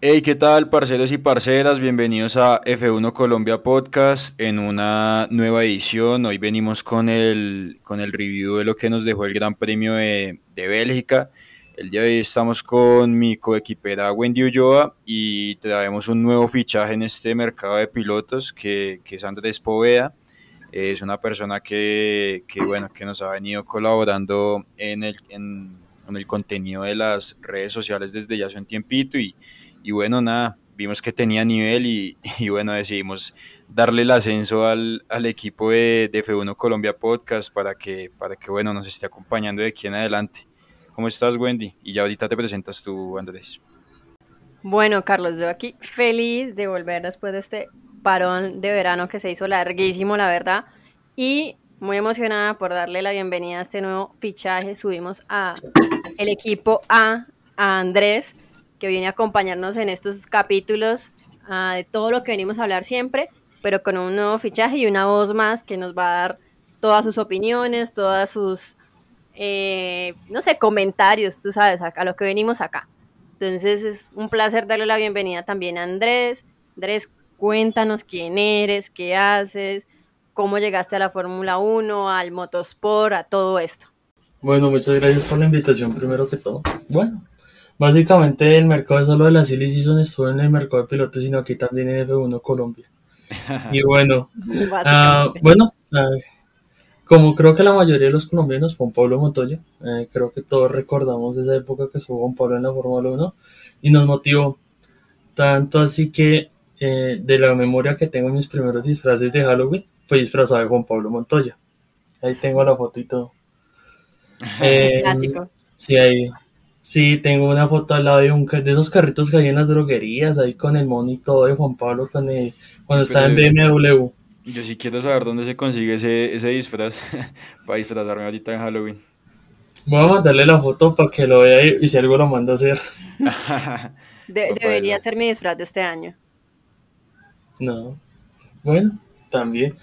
Hey, ¿qué tal, parceros y parceras? Bienvenidos a F1 Colombia Podcast en una nueva edición. Hoy venimos con el, con el review de lo que nos dejó el Gran Premio de, de Bélgica. El día de hoy estamos con mi coequipera Wendy Ulloa y traemos un nuevo fichaje en este mercado de pilotos que, que es Andrés Poveda. Es una persona que, que, bueno, que nos ha venido colaborando en el, en, el contenido de las redes sociales desde ya hace un tiempito y y bueno, nada, vimos que tenía nivel y, y bueno, decidimos darle el ascenso al, al equipo de, de, F1 Colombia Podcast para que, para que, bueno, nos esté acompañando de aquí en adelante. ¿Cómo estás, Wendy? Y ya ahorita te presentas tú, Andrés. Bueno, Carlos, yo aquí feliz de volver después de este parón de verano que se hizo larguísimo, la verdad, y muy emocionada por darle la bienvenida a este nuevo fichaje. Subimos a el equipo A, a Andrés, que viene a acompañarnos en estos capítulos uh, de todo lo que venimos a hablar siempre, pero con un nuevo fichaje y una voz más que nos va a dar todas sus opiniones, todas sus, eh, no sé, comentarios, tú sabes, a, a, lo que venimos acá. Entonces es un placer darle la bienvenida también a Andrés. Andrés, cuéntanos quién eres, qué haces, cómo llegaste a la Fórmula 1, al motosport, a todo esto. Bueno, muchas gracias por la invitación primero que todo. Bueno, Básicamente el mercado es solo de la Silly Season estuvo en el mercado de pilotos, sino aquí también en F1 Colombia. Y bueno, uh, bueno, uh, como creo que la mayoría de los colombianos, Juan Pablo Montoya, eh, creo que todos recordamos esa época que estuvo Juan Pablo en la Fórmula 1 y nos motivó tanto así que eh, de la memoria que tengo en mis primeros disfraces de Halloween fue disfrazado de Juan Pablo Montoya. Ahí tengo la foto y todo. Eh, Clásico. Sí, ahí, Sí, tengo una foto al lado de, un, de esos carritos que hay en las droguerías, ahí con el mono y todo de Juan Pablo cuando, cuando estaba en BMW. Yo sí quiero saber dónde se consigue ese, ese disfraz para disfrazarme ahorita en Halloween. Voy a mandarle la foto para que lo vea y, y si algo lo manda a hacer. de, debería ser mi disfraz de este año. No. Bueno, también.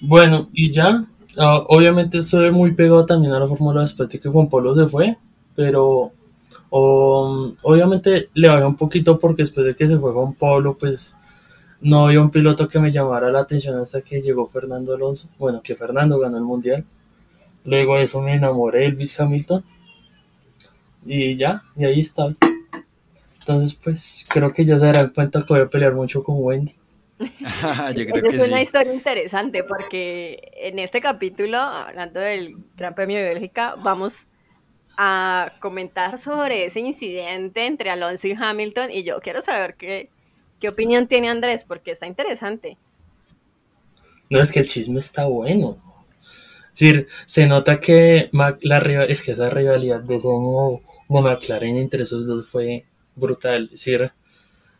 bueno, y ya, uh, obviamente estoy muy pegado también a la fórmula después de que Juan Pablo se fue, pero o, obviamente le bajé un poquito porque después de que se fue Juan Pablo, pues no había un piloto que me llamara la atención hasta que llegó Fernando Alonso. Bueno, que Fernando ganó el mundial. Luego de eso me enamoré de Elvis Hamilton. Y ya, y ahí está. Entonces, pues creo que ya se darán cuenta que voy a pelear mucho con Wendy. Yo creo es una sí. historia interesante porque en este capítulo, hablando del Gran Premio de Bélgica, vamos a comentar sobre ese incidente entre Alonso y Hamilton y yo quiero saber qué, qué opinión tiene Andrés porque está interesante. No, es que el chisme está bueno. Es decir, se nota que la es que esa rivalidad de año de McLaren entre esos dos fue brutal. Es decir,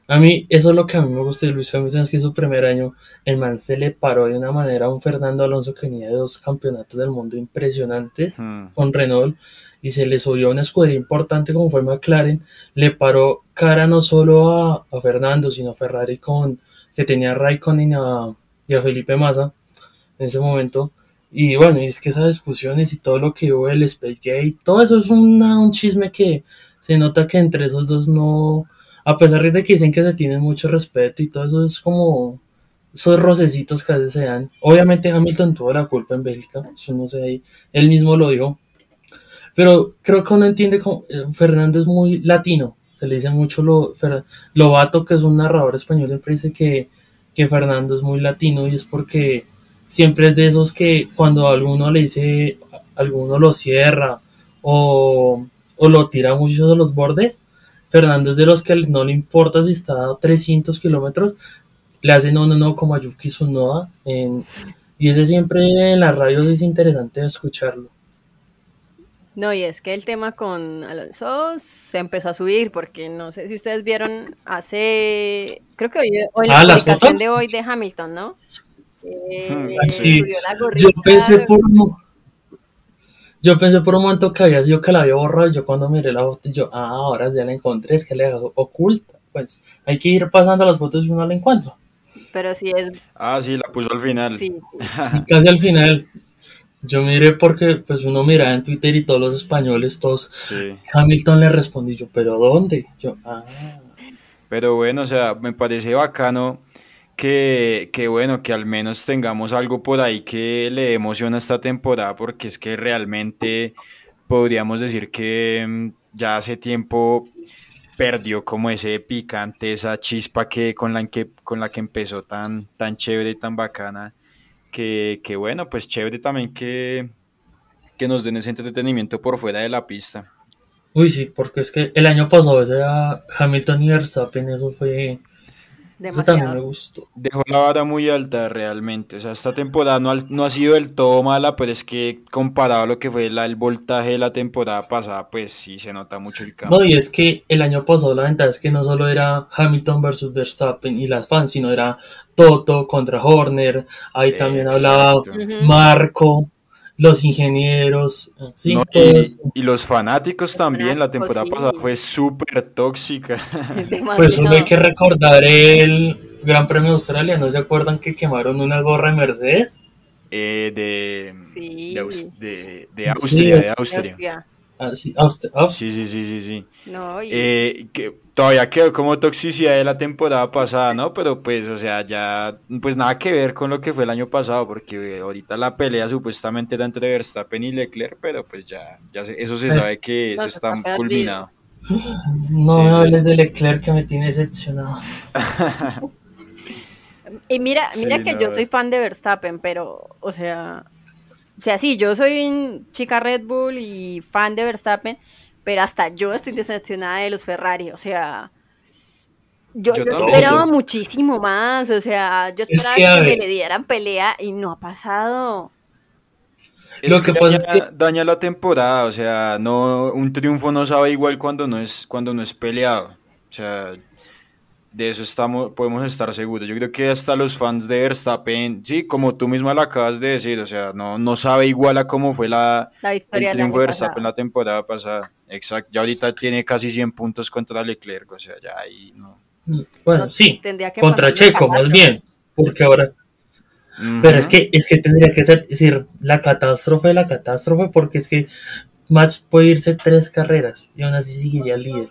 a mí, eso es lo que a mí me gusta de Luis Hamilton, es que su primer año, el man se le paró de una manera a un Fernando Alonso que venía de dos campeonatos del mundo impresionantes hmm. con Renault y se le subió a una escudería importante como fue McLaren, le paró cara no solo a, a Fernando, sino a Ferrari con que tenía a Raikkonen y a, y a Felipe Massa en ese momento. Y bueno, y es que esas discusiones y todo lo que hubo del Spacegate, todo eso es una, un chisme que se nota que entre esos dos no, a pesar de que dicen que se tienen mucho respeto y todo eso es como esos rocecitos que a se dan. Obviamente Hamilton tuvo la culpa en Bélgica, eso no sé él mismo lo dijo. Pero creo que uno entiende como eh, Fernando es muy latino, se le dice mucho lo, Lobato, que es un narrador español, siempre dice que, que Fernando es muy latino y es porque siempre es de esos que cuando alguno le dice, alguno lo cierra o, o lo tira mucho de los bordes, Fernando es de los que no le importa si está a 300 kilómetros, le hace no, no, no, como a Yuki Tsunoda. En, y ese siempre en las radios es interesante escucharlo. No, y es que el tema con Alonso se empezó a subir, porque no sé si ustedes vieron hace, creo que hoy, hoy ah, la publicación de hoy de Hamilton, ¿no? Eh, sí. subió la gorrita, Yo pensé por un, yo pensé por un momento que había sido que la había borrado. y Yo cuando miré la foto, yo, ah, ahora ya la encontré, es que la dejó oculta. Pues hay que ir pasando las fotos y uno la encuentra. Pero sí es. Ah, sí, la puso al final. Sí, Sí, casi al final. Yo miré porque pues uno miraba en Twitter y todos los españoles, todos. Sí. Hamilton le respondí yo, pero ¿dónde? Yo, ah. Pero bueno, o sea, me parece bacano que, que bueno, que al menos tengamos algo por ahí que le emociona esta temporada, porque es que realmente podríamos decir que mm, ya hace tiempo perdió como ese picante, esa chispa que con la que con la que empezó tan tan chévere, tan bacana, que, que bueno, pues chévere también que, que nos den ese entretenimiento por fuera de la pista. Uy, sí, porque es que el año pasado era Hamilton y Verstappen, eso fue también me gustó. Dejó la vara muy alta realmente. O sea, esta temporada no ha, no ha sido del todo mala, pero es que comparado a lo que fue la, el voltaje de la temporada pasada, pues sí se nota mucho el cambio. No, y es que el año pasado la ventaja es que no solo era Hamilton versus Verstappen y las fans, sino era Toto contra Horner. Ahí también hablaba Marco los ingenieros, sí, y, los fanáticos también, la temporada pasada fue súper tóxica. Pues solo hay que recordar el Gran Premio de Australia, ¿no se acuerdan que quemaron una gorra de Mercedes? Eh, de, de, Austria, de Austria. Ah, sí, sí, sí, sí, sí, eh, que todavía quedó como toxicidad de la temporada pasada, ¿no? Pero pues, o sea, ya, pues nada que ver con lo que fue el año pasado, porque ahorita la pelea supuestamente era entre Verstappen y Leclerc, pero pues ya, ya eso se sabe que eso está culminado. No me hables de Leclerc que me tiene decepcionado. y mira, mira que yo soy fan de Verstappen, pero, o sea, o sea, sí, yo soy chica Red Bull y fan de Verstappen, pero hasta yo estoy decepcionada de los Ferrari, o sea, yo, esperaba muchísimo más, o sea, yo esperaba que, le dieran pelea y no ha pasado. Lo que, pasa es que daña la temporada, o sea, no un triunfo no sabe igual cuando no es cuando no es peleado. O sea, de eso estamos, podemos estar seguros. Yo creo que hasta los fans de Verstappen, sí, como tú misma lo acabas de decir, o sea, no, no sabe igual a cómo fue la, el triunfo de Verstappen la temporada pasada. Exacto, ya ahorita tiene casi 100 puntos contra Leclerc, o sea, ya ahí no. Bueno, sí, contra Checo, más bien, porque ahora... Pero es que, es que tendría que ser, decir, la catástrofe de la catástrofe, porque es que Max puede irse tres carreras y aún así seguiría el líder.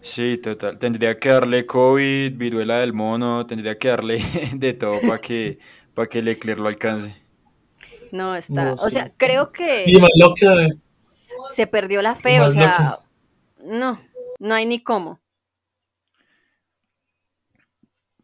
Sí, total. Tendría que darle COVID, viruela del mono, tendría que darle de todo para que, para que Leclerc lo alcance. No, está. o sea, creo que. Se perdió la fe, o sea. No, no hay ni cómo.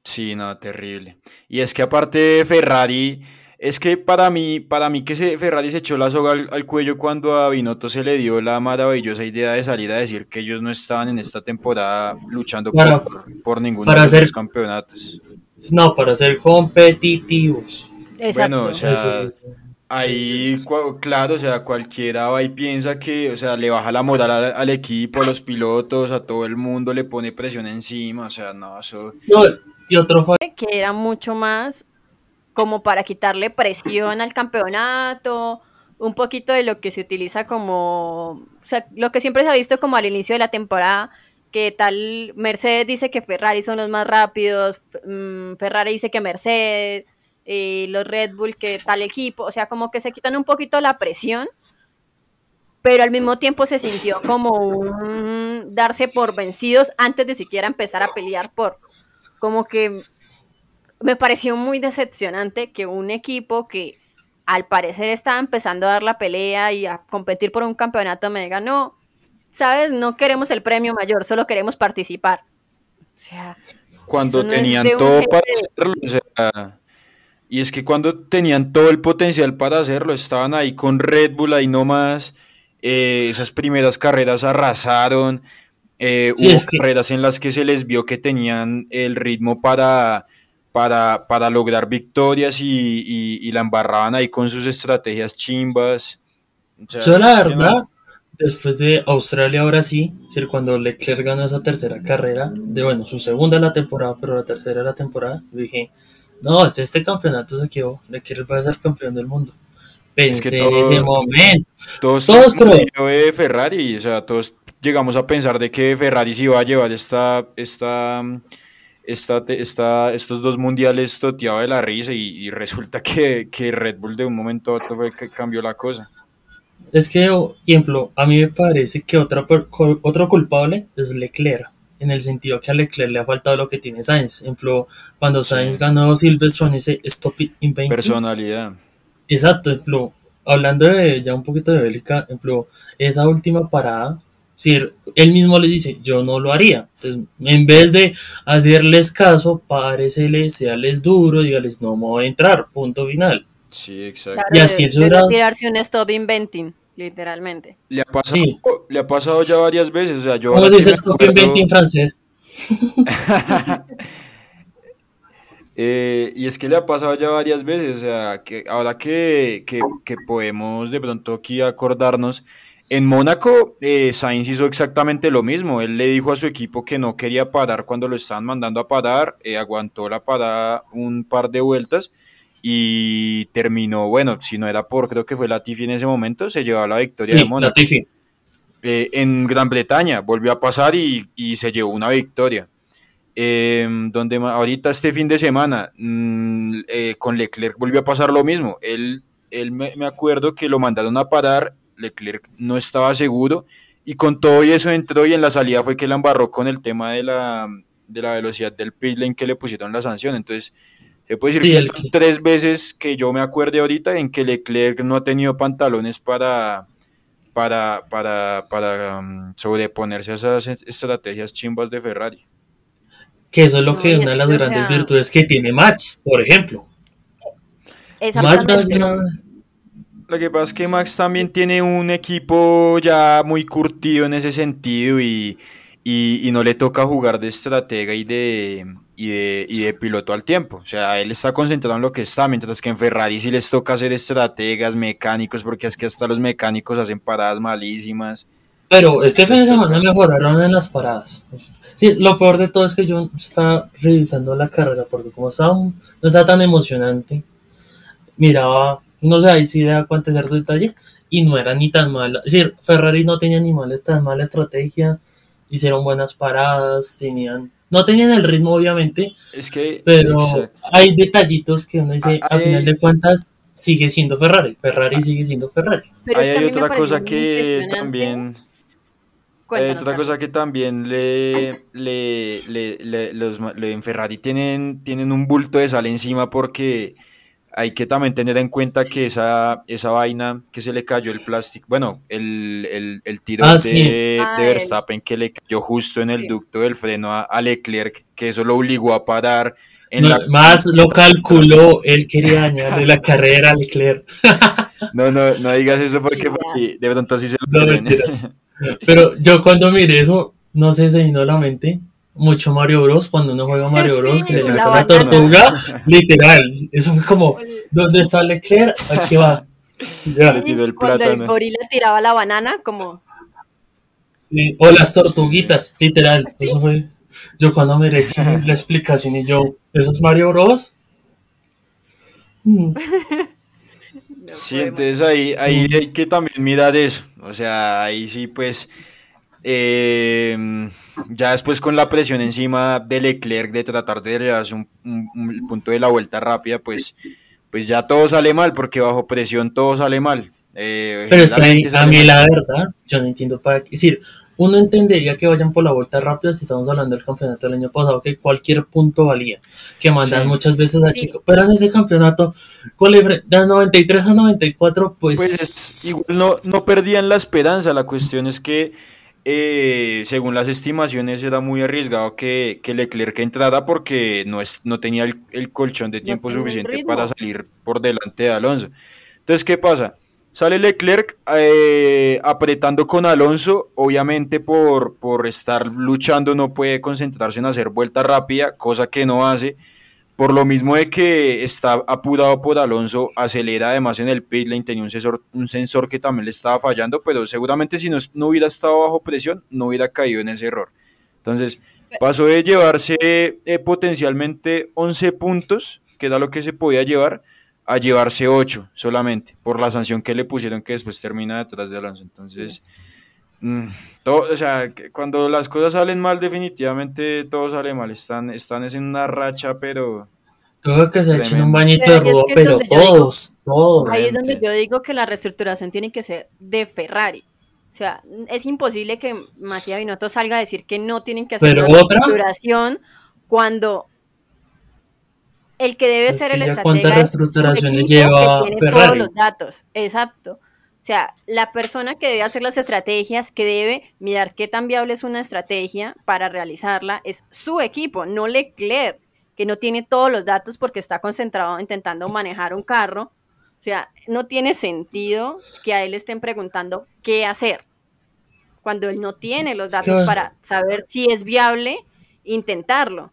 Sí, no, terrible. Y es que aparte Ferrari es que para mí, para mí que se, Ferrari se echó la soga al, cuello cuando a Binotto se le dio la maravillosa idea de salir a decir que ellos no estaban en esta temporada luchando por, por, ninguno de los campeonatos. No, para ser competitivos. Exacto. Bueno, o sea, ahí, claro, o sea, cualquiera va y piensa que, o sea, le baja la moral al, equipo, a los pilotos, a todo el mundo, le pone presión encima, o sea, no, eso... No, y otro fue... Que era mucho más como para quitarle presión al campeonato, un poquito de lo que se utiliza como, o sea, lo que siempre se ha visto como al inicio de la temporada, que tal Mercedes dice que Ferrari son los más rápidos, mm, Ferrari dice que Mercedes, y los Red Bull que tal equipo, o sea, como que se quitan un poquito la presión, pero al mismo tiempo se sintió como un darse por vencidos antes de siquiera empezar a pelear por, como que me pareció muy decepcionante que un equipo que al parecer estaba empezando a dar la pelea y a competir por un campeonato me diga, no, sabes, no queremos el premio mayor, solo queremos participar. O sea, cuando tenían todo para hacerlo, o sea, y es que cuando tenían todo el potencial para hacerlo, estaban ahí con Red Bull, ahí nomás, eh, esas primeras carreras arrasaron, eh, hubo carreras en las que se les vio que tenían el ritmo para para, para lograr victorias y, la embarraban ahí con sus estrategias chimbas. Yo la verdad, después de Australia ahora sí, decir, cuando Leclerc ganó esa tercera carrera, de bueno, su segunda la temporada, pero la tercera la temporada, dije, no, este, este campeonato se quedó, Leclerc va a ser campeón del mundo. Pensé en ese momento. Todos, todos de Ferrari, o sea, todos llegamos a pensar de que Ferrari se iba a llevar esta, esta esta, estos dos mundiales toteado de la risa y, resulta que, Red Bull de un momento a otro fue que cambió la cosa. Es que, ejemplo, a mí me parece que otro, otro culpable es Leclerc, en el sentido que a Leclerc le ha faltado lo que tiene Sainz. Ejemplo, cuando Sainz ganó Silverstone, ese Stop It in Personalidad. Exacto, ejemplo, hablando de ya un poquito de Bélica, ejemplo, esa última parada, si él mismo le dice, yo no lo haría. Entonces, en vez de hacerles caso, páresele, seales duro, dígales, no me voy a entrar, punto final. Sí, exacto. y así es retirarse un stop inventing, literalmente. Le ha pasado, le ha pasado ya varias veces, o sea, yo... ¿Cómo se dice stop inventing en francés? Eh, y es que le ha pasado ya varias veces, o sea, que ahora que, que, que podemos de pronto aquí acordarnos, en Mónaco, eh, Sainz hizo exactamente lo mismo. Él le dijo a su equipo que no quería parar cuando lo estaban mandando a parar, eh, aguantó la parada un par de vueltas y terminó, bueno, si no era por, creo que fue Latifi en ese momento, se llevó la victoria de Mónaco. Eh, en Gran Bretaña volvió a pasar y, se llevó una victoria. donde ahorita este fin de semana mm, con Leclerc volvió a pasar lo mismo. Él, él me, me acuerdo que lo mandaron a parar Leclerc no estaba seguro y con todo y eso entró y en la salida fue que la embarró con el tema de la, de la velocidad del pit lane que le pusieron la sanción. Entonces, se puede decir que tres veces que yo me acuerde ahorita en que Leclerc no ha tenido pantalones para, para, para, para um, sobreponerse a esas estrategias chimbas de Ferrari. Que eso es lo que una de las grandes virtudes que tiene Max, por ejemplo. Max lo que pasa es que Max también tiene un equipo ya muy curtido en ese sentido y, no le toca jugar de estratega y de, y de, piloto al tiempo. O sea, él está concentrado en lo que está, mientras que en Ferrari sí les toca hacer estrategas, mecánicos, porque es que hasta los mecánicos hacen paradas malísimas. Pero este fin de semana mejoraron en las paradas. Sí, lo peor de todo es que yo estaba revisando la carrera porque como estaba, no estaba tan emocionante, miraba no sé, ahí sí de ciertos detalles y no era ni tan mala. Es decir, Ferrari no tenía ni mala, tan mala estrategia, hicieron buenas paradas, tenían, no tenían el ritmo obviamente, es que, pero hay detallitos que uno dice, a final de cuentas, sigue siendo Ferrari, Ferrari sigue siendo Ferrari. Pero hay otra cosa que también... Hay otra cosa que también le, le, le, los, en Ferrari tienen, tienen un bulto de sal encima porque hay que también tener en cuenta que esa, esa vaina que se le cayó el plástico, bueno, el, el, el tiro ah, de, Verstappen que le cayó justo en el ducto del freno a, Leclerc, que eso lo obligó a parar. En la... Más lo calculó, él quería añadir la carrera a Leclerc. no, no, no digas eso porque de pronto así se lo no, Pero yo cuando miré eso, no sé, se vino a la mente mucho Mario Bros. Cuando uno juega Mario Bros. que le lanza la, tortuga, literal. Eso fue como, ¿dónde está Leclerc? Aquí va. Ya. el Cuando el gorila tiraba la banana, como. Sí, o las tortuguitas, literal. Eso fue. Yo cuando miré la explicación y yo, ¿eso es Mario Bros? Mm. sí, entonces ahí, ahí hay que también mirar eso. O sea, ahí sí, pues. Eh, ya después con la presión encima de Leclerc de tratar de llevarse un, punto de la vuelta rápida, pues, pues ya todo sale mal, porque bajo presión todo sale mal. Eh, Pero es que a mí, la verdad, yo no entiendo para qué. Es decir, uno entendería que vayan por la vuelta rápida si estamos hablando del campeonato del año pasado, que cualquier punto valía, que mandan muchas veces a chicos. Pero en ese campeonato, de 93 a 94, pues. Pues no, no perdían la esperanza. La cuestión es que eh, según las estimaciones era muy arriesgado que, que Leclerc entrara porque no, es, no tenía el, colchón de tiempo suficiente para salir por delante de Alonso. Entonces, ¿qué pasa? Sale Leclerc eh, apretando con Alonso, obviamente por, por estar luchando no puede concentrarse en hacer vuelta rápida, cosa que no hace. Por lo mismo de que está apurado por Alonso, acelera además en el pit lane, tenía un sensor, un sensor que también le estaba fallando, pero seguramente si no, no hubiera estado bajo presión, no hubiera caído en ese error. Entonces, pasó de llevarse eh, potencialmente 11 puntos, que era lo que se podía llevar, a llevarse 8 solamente, por la sanción que le pusieron que después termina detrás de Alonso. Entonces... Mm, todo, o sea, cuando las cosas salen mal, definitivamente todo sale mal. Están, están en una racha, pero. Todo que se echen un bañito de rudo, pero todos, todos. Ahí es donde yo digo que la reestructuración tiene que ser de Ferrari. O sea, es imposible que Matías Binotto salga a decir que no tienen que hacer Pero una otra- reestructuración cuando el que debe Es ser que el estratega cuántas reestructuraciones lleva que tiene todos Ferrari. los datos. Exacto. O sea, la persona que debe hacer las estrategias, que debe mirar qué tan viable es una estrategia para realizarla, es su equipo, no Leclerc, que no tiene todos los datos porque está concentrado intentando manejar un carro. O sea, no tiene sentido que a él le estén preguntando qué hacer cuando él no tiene los datos para saber si es viable intentarlo.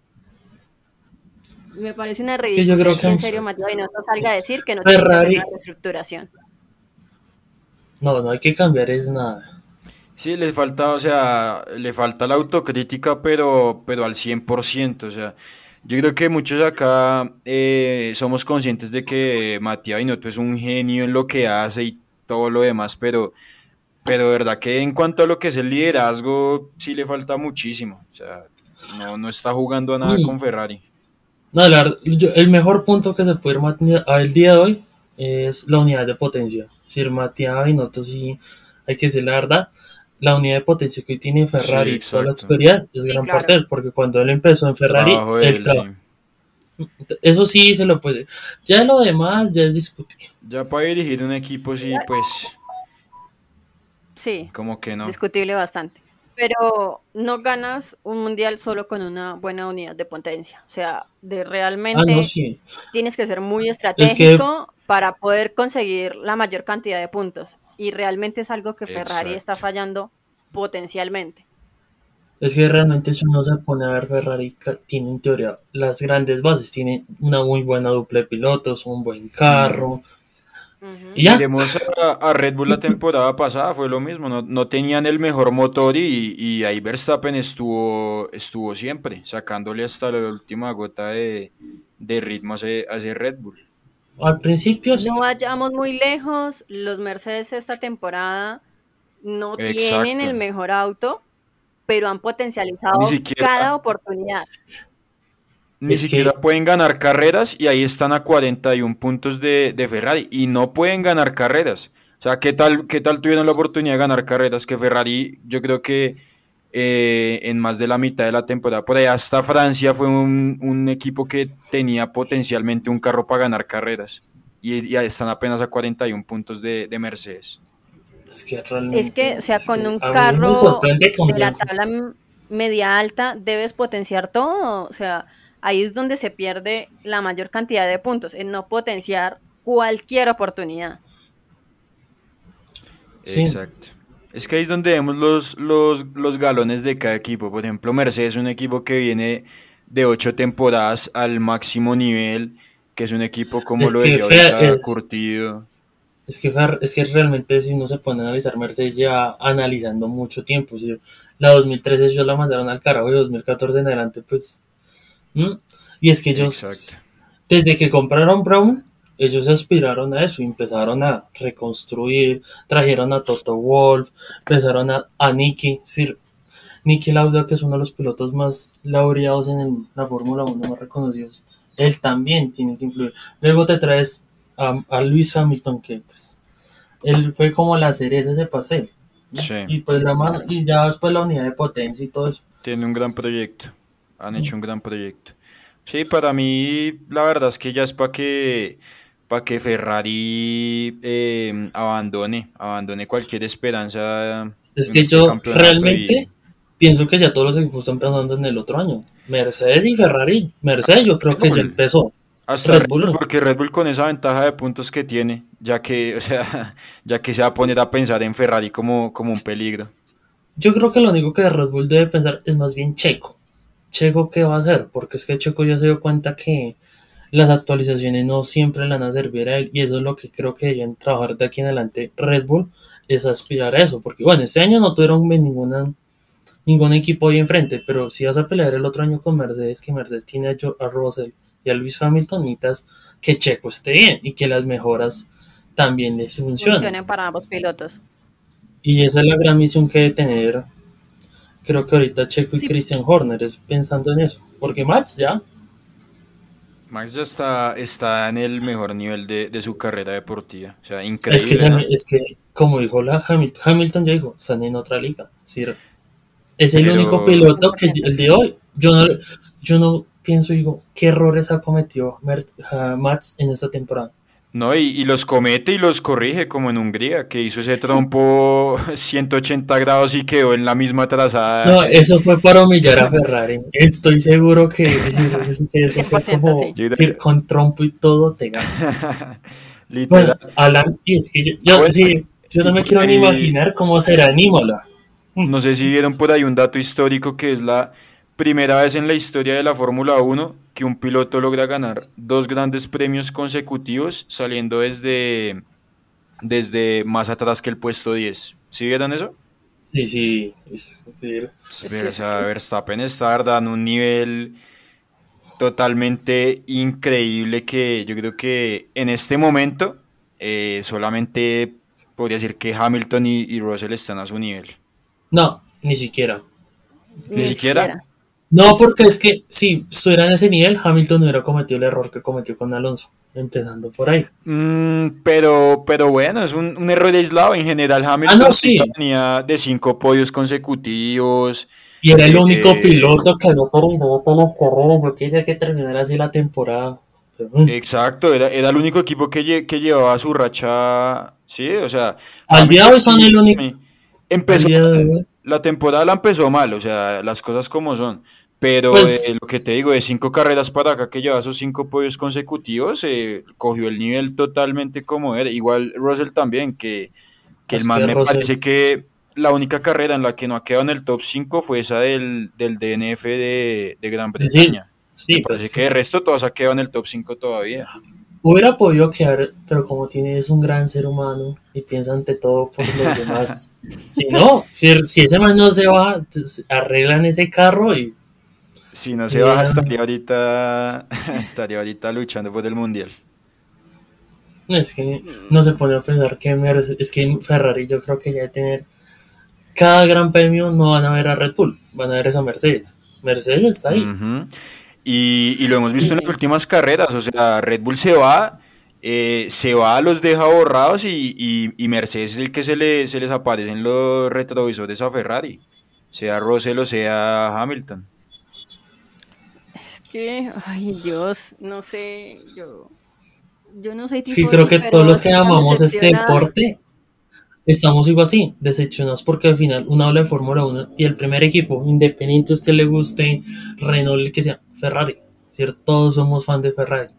Me parece una ridícula yo creo que en serio Matías Binotto salga a decir que no Ferrari- tiene hacer una reestructuración. No, no hay que cambiar es nada. Sí, le falta, o sea, le falta la autocrítica, pero, pero al 100%, o sea, yo creo que muchos acá eh, somos conscientes de que Matías Binotto es un genio en lo que hace y todo lo demás, pero, pero de verdad que en cuanto a lo que es el liderazgo, sí le falta muchísimo, o sea, no, no está jugando a nada Mm. con Ferrari. No, yo- el mejor punto que se puede ir al día de hoy es la unidad de potencia. Si el Matías Binotto sí, hay que decir la verdad, la unidad de potencia que hoy tiene Ferrari Sí, y todas las experiencias es Sí, gran claro. parte de él, porque cuando él empezó en Ferrari, él sí. eso sí se lo puede. Ya lo demás ya es discutible. Ya para dirigir un equipo, sí, pues, Sí, como que no. discutible bastante. Pero no ganas un mundial solo con una buena unidad de potencia. O sea, de Ah, realmente no, sí. tienes que ser muy estratégico que- para poder conseguir la mayor cantidad de puntos. Y realmente es algo que Ferrari Exacto. está fallando potencialmente. Es que realmente si uno se pone a ver Ferrari tiene en teoría las grandes bases, tiene una muy buena dupla de pilotos, un buen carro. Ujú. Y ya, Miremos a, a Red Bull la temporada pasada, fue lo mismo, no, no tenían el mejor motor y, y ahí Verstappen estuvo, estuvo siempre, sacándole hasta la última gota de, de ritmo a ese, a ese Red Bull. Al principio sí, No vayamos muy lejos. Los Mercedes esta temporada no Exacto. tienen el mejor auto, pero han potencializado siquiera- cada oportunidad. Ni Es que- siquiera pueden ganar carreras y ahí están a 41 puntos de, de Ferrari y no pueden ganar carreras. O sea, ¿qué tal, qué tal tuvieron la oportunidad de ganar carreras? Que Ferrari, yo creo que eh, en más de la mitad de la temporada, por ahí hasta Francia fue un, un equipo que tenía potencialmente un carro para ganar carreras. Y, y están apenas a 41 puntos de, de Mercedes. es que realmente. Es que, o sea, con un carro de la tabla media alta debes potenciar todo. O sea, ahí es donde se pierde la mayor cantidad de puntos, en no potenciar cualquier oportunidad. Sí. Exacto. Es que ahí es donde vemos los, los, los galones de cada equipo. Por ejemplo, Mercedes es un equipo que viene de ocho temporadas al máximo nivel, que es un equipo, como Es lo decía ahorita, es- curtido. Es que, es que realmente si uno se pone a analizar Mercedes ya analizando mucho tiempo. ¿sí? La 2013 ellos la mandaron al carajo y 2014 en adelante pues... ¿Mm? Y es que ellos, Exacto. desde que compraron Brown, ellos aspiraron a eso y empezaron a reconstruir, trajeron a Toto Wolf, empezaron a, a Nicky, Sir, Nicky Lauda, que es uno de los pilotos más laureados en el- la Fórmula 1, más reconocidos. Él también tiene que influir. Luego te traes a, a Luis Hamilton, que pues él fue como la cereza de ese paseo. Sí. Y pues la mano, y ya después la unidad de potencia y todo eso. Tiene un gran proyecto. Han hecho un gran proyecto. Sí, para mí la verdad es que ya es para que para que Ferrari eh, abandone, abandone cualquier esperanza. Es que este yo realmente y- pienso que ya todos los equipos están pensando en el otro año. Mercedes y Ferrari. Mercedes yo creo que ya empezó. Hasta Red. Bull, porque Red Bull con esa ventaja de puntos que tiene, ya que, o sea, ya que se va a poner a pensar en Ferrari como, como un peligro. Yo creo que lo único que Red Bull debe pensar es más bien Checo. Checo, ¿qué va a hacer? Porque es que Checo ya se dio cuenta que las actualizaciones no siempre le van a servir a él y eso es lo que creo que deben trabajar de aquí en adelante Red Bull, es aspirar a eso. Porque bueno, este año no tuvieron ninguna, ningún equipo ahí enfrente, pero si vas a pelear el otro año con Mercedes, que Mercedes tiene a, Jo- a Russell y a Luis Hamilton, necesitas que Checo esté bien y que las mejoras también les funcionen. Funcionen para ambos pilotos. Y esa es la gran misión que debe tener, creo que ahorita Checo y Sí. Christian Horner, es pensando en eso. Porque Max ya, Max ya está, está en el mejor nivel de, de su carrera deportiva. O sea, es que, increíble. ¿no? me- es que como dijo la Hamilton, Hamilton ya dijo, están en otra liga. Sí, es el Pero- único piloto que el de hoy, yo no, yo no pienso, digo, qué errores ha cometido Mert, ah, Mats en esta temporada. No, y, y los comete y los corrige, como en Hungría, que hizo ese trompo 180 grados y quedó en la misma trazada. No, eso fue para humillar a Ferrari. Estoy seguro que, eso, que eso fue 100%, como sí. decir, con trompo y todo te gana. Bueno. Alan, y es que yo, yo, Ah, sí, yo no me quiero ni eh, imaginar cómo será en Imola. No sé si vieron por ahí un dato histórico que es la primera vez en la historia de la Fórmula 1 que un piloto logra ganar dos grandes premios consecutivos saliendo desde, desde más atrás que el puesto 10. ¿Sí vieron eso? Sí, sí, es, sí. Ver- o sea, Verstappen está dando un nivel totalmente increíble que yo creo que en este momento eh, solamente podría decir que Hamilton y, y Russell están a su nivel. No, ni siquiera. Ni siquiera. No, porque es que si estuviera en ese nivel, Hamilton no hubiera cometido el error que cometió con Alonso, empezando por ahí. Mm, pero, pero bueno, es un, un error aislado. En general, Hamilton Ah, no, sí. tenía de cinco podios consecutivos. Y era el Eh, único piloto que no terminó todas las carreras. Yo quería que terminara así la temporada. Mm, Exacto, era, era el único equipo que, lle- que llevaba su racha. Sí, o sea. Al día de hoy son el único- Empezó, la temporada la empezó mal, o sea, las cosas como son. Pero Pues- eh, lo que te digo, de cinco carreras para acá que lleva esos cinco podios consecutivos, eh, cogió el nivel totalmente como era. Igual Russell también, que, que el man que me Russell- parece que la única carrera en la que no ha quedado en el top 5 fue esa del, del DNF de, de Gran Bretaña. Sí, me parece pues, que de resto todos ha quedado en el top 5 todavía. hubiera podido quedar, pero como tiene es un gran ser humano y piensa ante todo por los demás. si no, si, si ese man no se va, arreglan ese carro y Si no se Sí, baja, estaría ahorita, estaría ahorita luchando por el mundial. Es que no se a pensar que Merce- es que Ferrari yo creo que ya de tener cada gran premio no van a ver a Red Bull, van a ver esa Mercedes. Mercedes está ahí. Y, y lo hemos visto en las últimas carreras, o sea, Red Bull se va, eh, se va, los deja borrados y, y- y Mercedes es el que se, le, se les aparece en los retrovisores a Ferrari, sea Russell o sea Hamilton. Que, ay Dios, no sé, yo, yo no soy Sí, creo que todos los que amamos este deporte estamos igual así, decepcionados porque al final uno habla de Fórmula 1 y el primer equipo, independiente a usted le guste, Renault, el que sea, Ferrari. Decir, todos somos fan de Ferrari.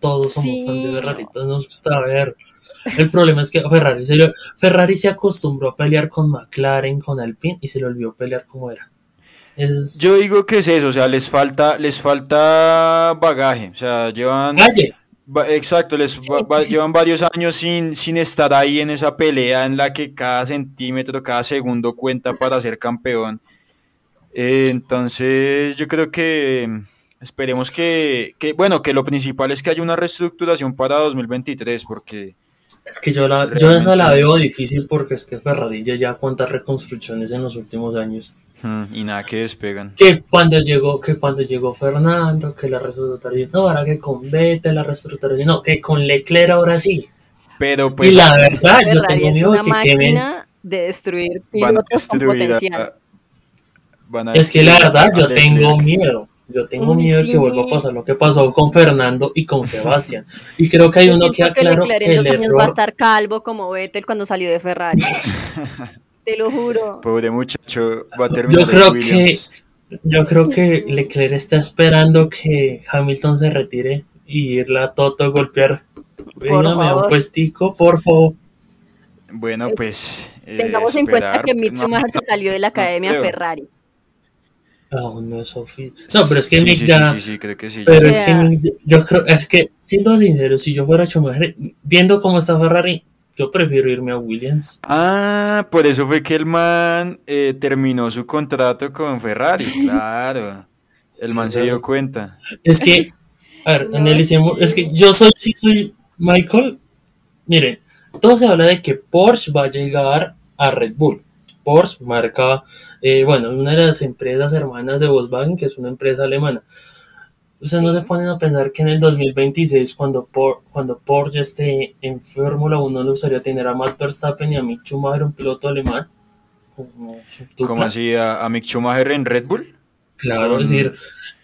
Todos somos Sí. fan de Ferrari, todos nos gusta ver. El problema es que Ferrari se, Ferrari se acostumbró a pelear con McLaren, con Alpine y se le olvidó pelear como era. Es Yo digo que es eso, o sea, les falta, les falta bagaje, o sea, llevan... calle. Va- Exacto, les va- va- llevan varios años sin, sin estar ahí en esa pelea en la que cada centímetro, cada segundo cuenta para ser campeón. Eh, entonces, yo creo que esperemos que, que, bueno, que lo principal es que haya una reestructuración para 2023, porque Es que yo, la, yo esa la veo difícil porque es que Ferrari ya cuántas reconstrucciones en los últimos años. Mm, y nada que despegan. Que cuando llegó, que cuando llegó Fernando, que la reestructuración, no, ahora que con Vettel la reestructuración, no, que con Leclerc ahora sí. Pero pues y la verdad, yo tengo miedo que quemen. máquina de destruir a pilotos con destruir a- potencial. van a Es que la verdad, a yo tengo Leclerc. miedo. Yo tengo miedo de sí. que vuelva a pasar lo que pasó con Fernando y con Sebastián. Y creo que hay Yo uno que aclaró Leclerc que en el dos años va a error. estar calvo como Vettel cuando salió de Ferrari. Te lo juro. Pobre muchacho, va a terminar Yo creo que yo creo que Leclerc está esperando que Hamilton se retire y irla a Toto a golpear. Venga, me da un puestico, por favor. Bueno, pues. eh, Tengamos en cuenta que No, Schumacher se salió de la academia creo. Ferrari. Aún no es oficial. No, pero es que sí, Mick sí, ya. sí, sí, sí, creo que sí. Pero es que yo creo, es que, siendo sincero, si yo fuera Schumacher, viendo cómo está Ferrari, yo prefiero irme a Williams. Ah, por eso fue que el man eh, terminó su contrato con Ferrari, claro. El man se dio cuenta. Es que, a ver, No, analicemos, es que yo soy, sí soy Michael. Miren, todo se habla de que Porsche va a llegar a Red Bull. Porsche marca, eh, bueno, una de las empresas hermanas de Volkswagen, que es una empresa alemana. Ustedes no se ponen a pensar que en el 2026, cuando, Por, cuando Porsche esté en Fórmula 1, le gustaría tener a Matt Verstappen y a Mick Schumacher, un piloto alemán. Como, ¿Cómo así? ¿A, a Mick Schumacher en Red Bull? Claro, es decir,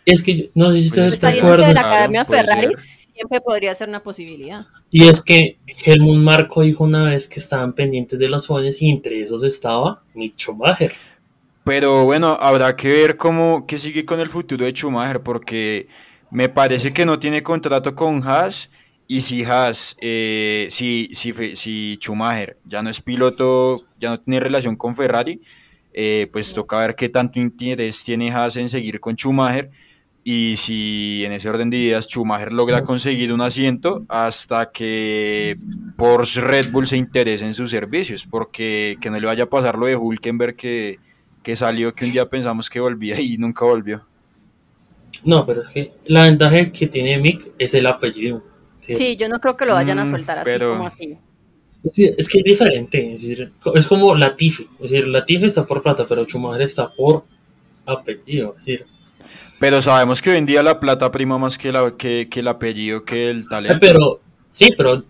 es que no sé si ustedes se acuerdan. de la Academia Ferrari siempre podría ser una posibilidad. Y es que Helmut Marco dijo una vez que estaban pendientes de los jóvenes y entre esos estaba Mick Schumacher. Pero bueno, habrá que ver cómo qué sigue con el futuro de Schumacher, porque me parece que no tiene contrato con Haas. Y si Haas, eh, si, si, si Schumacher ya no es piloto, ya no tiene relación con Ferrari, eh, pues toca ver qué tanto interés tiene Haas en seguir con Schumacher. Y si en ese orden de ideas Schumacher logra conseguir un asiento hasta que Porsche Red Bull se interese en sus servicios, porque que no le vaya a pasar lo de Hulkenberg que que salió que un día pensamos que volvía y nunca volvió. No, pero es que la ventaja que tiene Mick es el apellido. Sí, yo no creo que lo vayan a mm, soltar así como así. Es, que es diferente, es, decir, es como Latifi, es decir, Latifi está por plata, pero Schumacher está por apellido, es decir. Pero sabemos que hoy en día la plata prima más que, la, que, que el apellido, que el talento. Pero, sí, pero,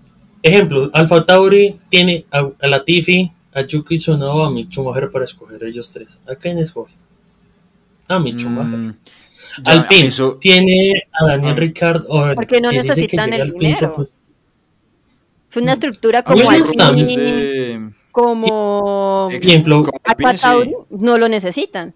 ejemplo, Alfa Tauri tiene a, a Latifi, a Yuki Tsunoda o a Mick Schumacher para escoger ellos tres. ¿A quién escoge? A Mick Schumacher. Mm, Alpine tiene a Daniel ah. Ricard. Porque no necesitan el dinero. Pues. Fue una estructura como Alpine, como ejemplo, no lo necesitan.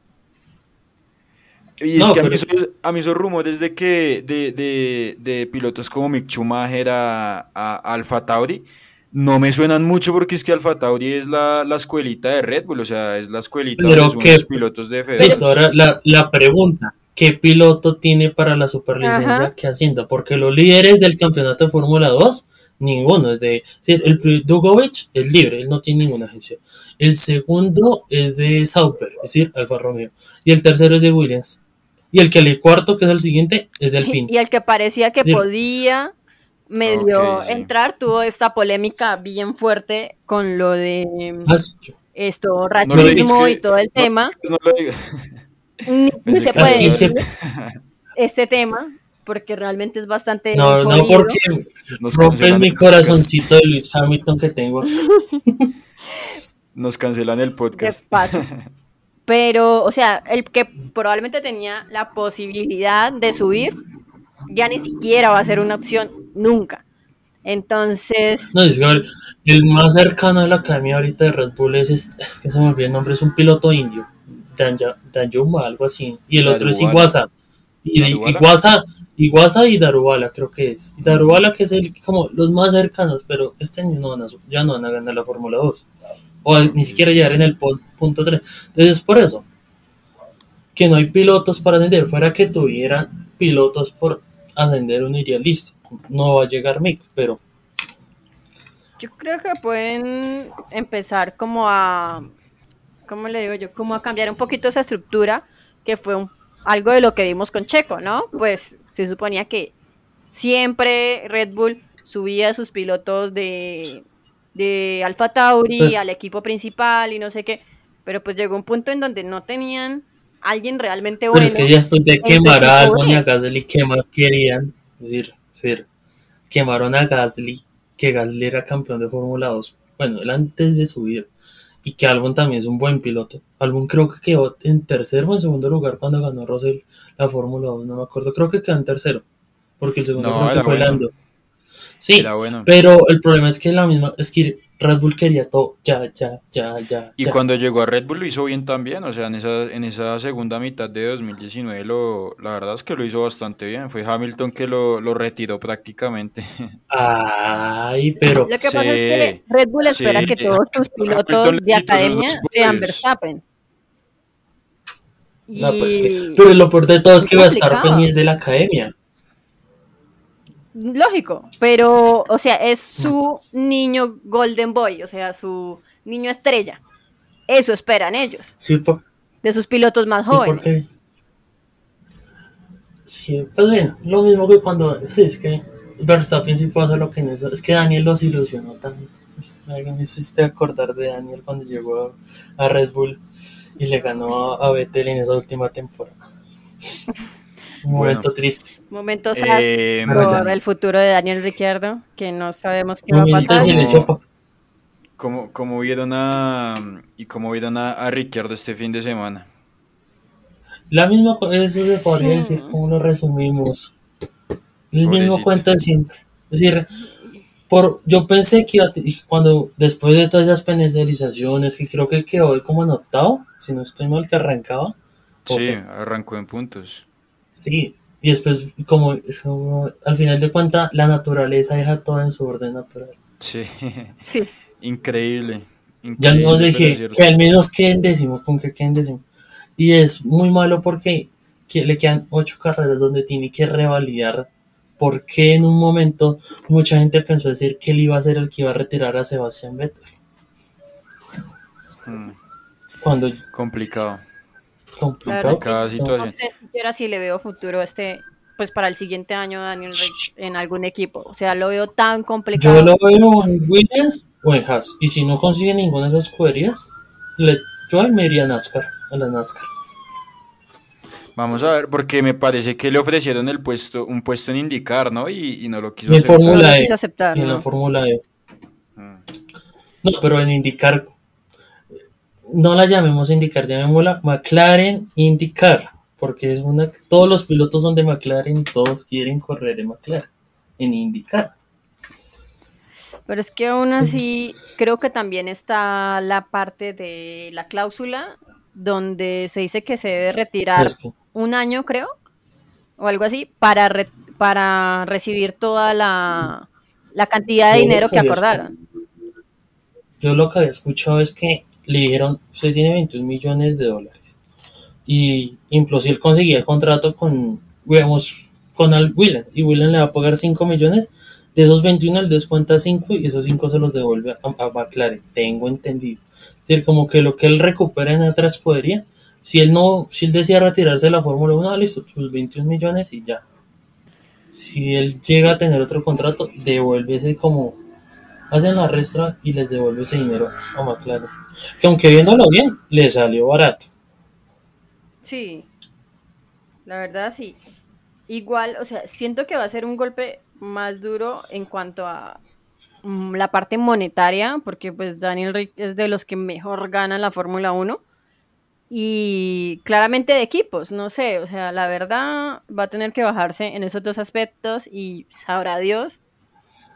Y es que a mí, esos, rumores de que de, de, de, pilotos como Mick Schumacher a, a Alfa Tauri no me suenan mucho porque es que Alfa Tauri es la, la escuelita de Red Bull, o sea, es la escuelita de los pilotos de Federer. ahora la, la, pregunta, ¿qué piloto tiene para la superlicencia que haciendo? Porque los líderes del campeonato de Fórmula 2, ninguno es de... El Dugovic es libre, él no tiene ninguna agencia. El segundo es de Sauber, es decir, Alfa Romeo. Y el tercero es de Williams. Y el que el cuarto, que es el siguiente, es del PIN. Y el que parecía que podía medio entrar, tuvo esta polémica bien fuerte con lo de ah, esto, racismo y todo el tema. No Ni, se puede este tema, porque realmente es bastante. No, no, porque rompes mi corazoncito de Luis Hamilton que tengo. Nos cancelan el podcast. Pero, o sea, el que probablemente tenía la posibilidad de subir, ya ni siquiera va a ser una opción nunca. Entonces. No, es que el más cercano de la academia ahorita de Red Bull es, es, que se me olvidó el nombre, es un piloto indio, Danjuma, algo así. Y el otro es Iguasa. Y, Iguasa, Iguasa y Darubala, creo que es. Y Darubala, que es el, como los más cercanos, pero este año no van a, ya no van a ganar la Fórmula 2. O ni siquiera llegar en el punto 3. Entonces, por eso, que no hay pilotos para ascender. Fuera que tuvieran pilotos por ascender, uno iría listo no va a llegar Mick, pero... Yo creo que pueden empezar como a, ¿cómo le digo yo? Como a cambiar un poquito esa estructura, que fue algo de lo que vimos con Checo, ¿no? Pues se suponía que siempre Red Bull subía a sus pilotos de, de Alfa Tauri al equipo principal y no sé qué, pero pues llegó un punto en donde no tenían alguien realmente bueno. Pero es que ya estoy de quemar a Albon y a Gasly, ¿qué más querían? Es decir, decir, quemaron a Gasly, que Gasly era campeón de Fórmula 2, bueno, él antes de subir, y que Albon también es un buen piloto. Albon creo que quedó en tercero o en segundo lugar cuando ganó Russell la Fórmula 2, no me acuerdo, creo que quedó en tercero, porque el segundo creo que fue Lando. Sí, pero el problema es que la misma, es que Red Bull quería todo, ya, ya, ya, ya. Y cuando llegó a Red Bull lo hizo bien también, o sea, en esa, en esa segunda mitad de 2019 lo, la verdad es que lo hizo bastante bien, fue Hamilton que lo, lo retiró prácticamente. Ay, pero... Lo que pasa es que Red Bull espera que todos sus pilotos de academia sean Verstappen. No, pues que, pero lo peor de todo es que va a estar pendiente de la academia lógico, pero, o sea, es su niño Golden Boy, o sea, su niño estrella. Eso esperan ellos. Sí, de sus pilotos más jóvenes. Sí, pues bien, lo mismo que cuando, sí, es que Verstappen sí puede hacer lo que no es que Daniel los ilusionó tanto. Me hiciste acordar de Daniel cuando llegó a, Red Bull y le ganó a, a Vettel en esa última temporada. Un momento triste. Momento Eh, sad por el futuro de Daniel Ricciardo, que no sabemos qué va a pasar. silencio ¿Cómo, cómo vieron a y cómo vieron a, a Ricciardo este fin de semana? La misma, eso se podría Sí. decir, como lo resumimos. El mismo Pobrecito. cuento de siempre. Es decir, por, yo pensé que iba a te- cuando, después de todas esas penalizaciones, que creo que quedó como en octavo, si no estoy mal, que arrancaba. O Sí, sea, arrancó en puntos. Sí, y después, como, es como, al final de cuentas, la naturaleza deja todo en su orden natural. Sí, Sí, increíble. Ya increíble, no pero dije que al menos queden décimo, con que queden décimo. Y es muy malo porque que le quedan ocho carreras donde tiene que revalidar. Porque en un momento mucha gente pensó decir que él iba a ser el que iba a retirar a Sebastián Vettel. Mm, Cuando complicado. Complicado. es que Cada no sé siquiera si le veo futuro este, pues para el siguiente año a Daniel en algún equipo. O sea, lo veo tan complicado. Yo lo veo en Williams o en Haas. Y si no consigue ninguna de esas escuderías, le, yo me iría a NASCAR, a la NASCAR. Vamos a ver, porque me parece que le ofrecieron el puesto, un puesto en indicar, ¿no? Y, y no lo quiso Y aceptar. No Fórmula lo E. quiso aceptar, Y en ¿no? la Fórmula E. Mm. No, pero en indicar, no la llamemos indicar, llamémosla McLaren indicar, porque es una, todos los pilotos son de McLaren, todos quieren correr en McLaren, en indicar. Pero es que aún así creo que también está la parte de la cláusula donde se dice que se debe retirar Es que- un año, creo, o algo así, para, re- para recibir toda la, la cantidad de Yo dinero que había acordaron. Yo lo que había escuchado es que le dijeron, usted tiene 21 millones de dólares. Y incluso él conseguía el contrato con, digamos, con Al Willen, y Willen le va a pagar 5 millones, de esos 21 él descuenta 5 y esos 5 se los devuelve a, McLaren, tengo entendido. Es decir, como que lo que él recupera en otra escudería, si él no, si él decía retirarse de la Fórmula 1, ah, listo, sus 21 millones y ya. Si él llega a tener otro contrato, devuelve ese como hacen la restra y les devuelve ese dinero a McLaren. Que aunque viéndolo bien, le salió barato. Sí, la verdad sí. Igual, o sea, siento que va a ser un golpe más duro en cuanto a mm, la parte monetaria, porque pues Daniel Rick es de los que mejor gana la Fórmula 1. Y claramente de equipos, no sé, o sea, la verdad va a tener que bajarse en esos dos aspectos y sabrá Dios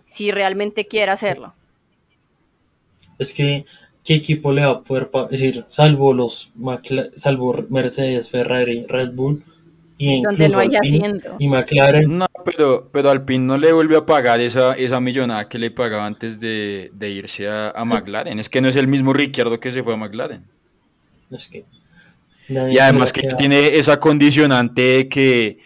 si realmente quiere hacerlo. Es que, ¿qué equipo le va a poder pagar? Es decir, salvo los McLa- salvo Mercedes, Ferrari, Red Bull y Donde no haya Alpine asiento. y McLaren. No, pero, pero Alpine no le vuelve a pagar esa, esa millonada que le pagaba antes de, de irse a, a McLaren. Es que no es el mismo Ricciardo que se fue a McLaren. Es que Y además que tiene esa condicionante de que,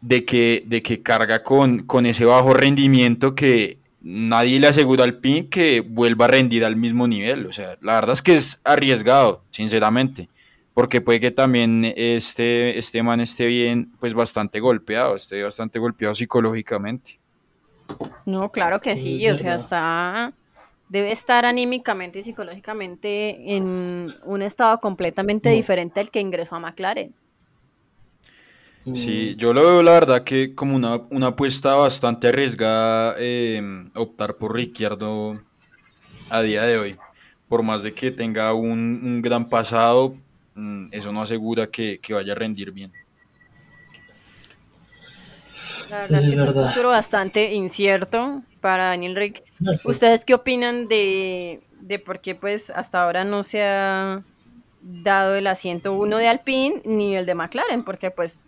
de que, de que carga con, con ese bajo rendimiento que nadie le asegura al PIN que vuelva a rendir al mismo nivel. O sea, la verdad es que es arriesgado, sinceramente. Porque puede que también este, este man esté bien, pues bastante golpeado, esté bastante golpeado psicológicamente. No, claro que Sí, o sea, está, debe estar anímicamente y psicológicamente en un estado completamente No. diferente al que ingresó a McLaren. Mm, Sí, yo lo veo la verdad que como una, una apuesta bastante arriesgada eh, optar por Ricciardo a día de hoy. Por más de que tenga un, un gran pasado, mm, eso no asegura que, que vaya a rendir bien. La verdad es es que es un verdad. futuro bastante incierto para Daniel Rick. no, ¿Ustedes qué opinan de, de por qué pues hasta ahora no se ha dado el asiento uno de Alpine ni el de McLaren? Porque pues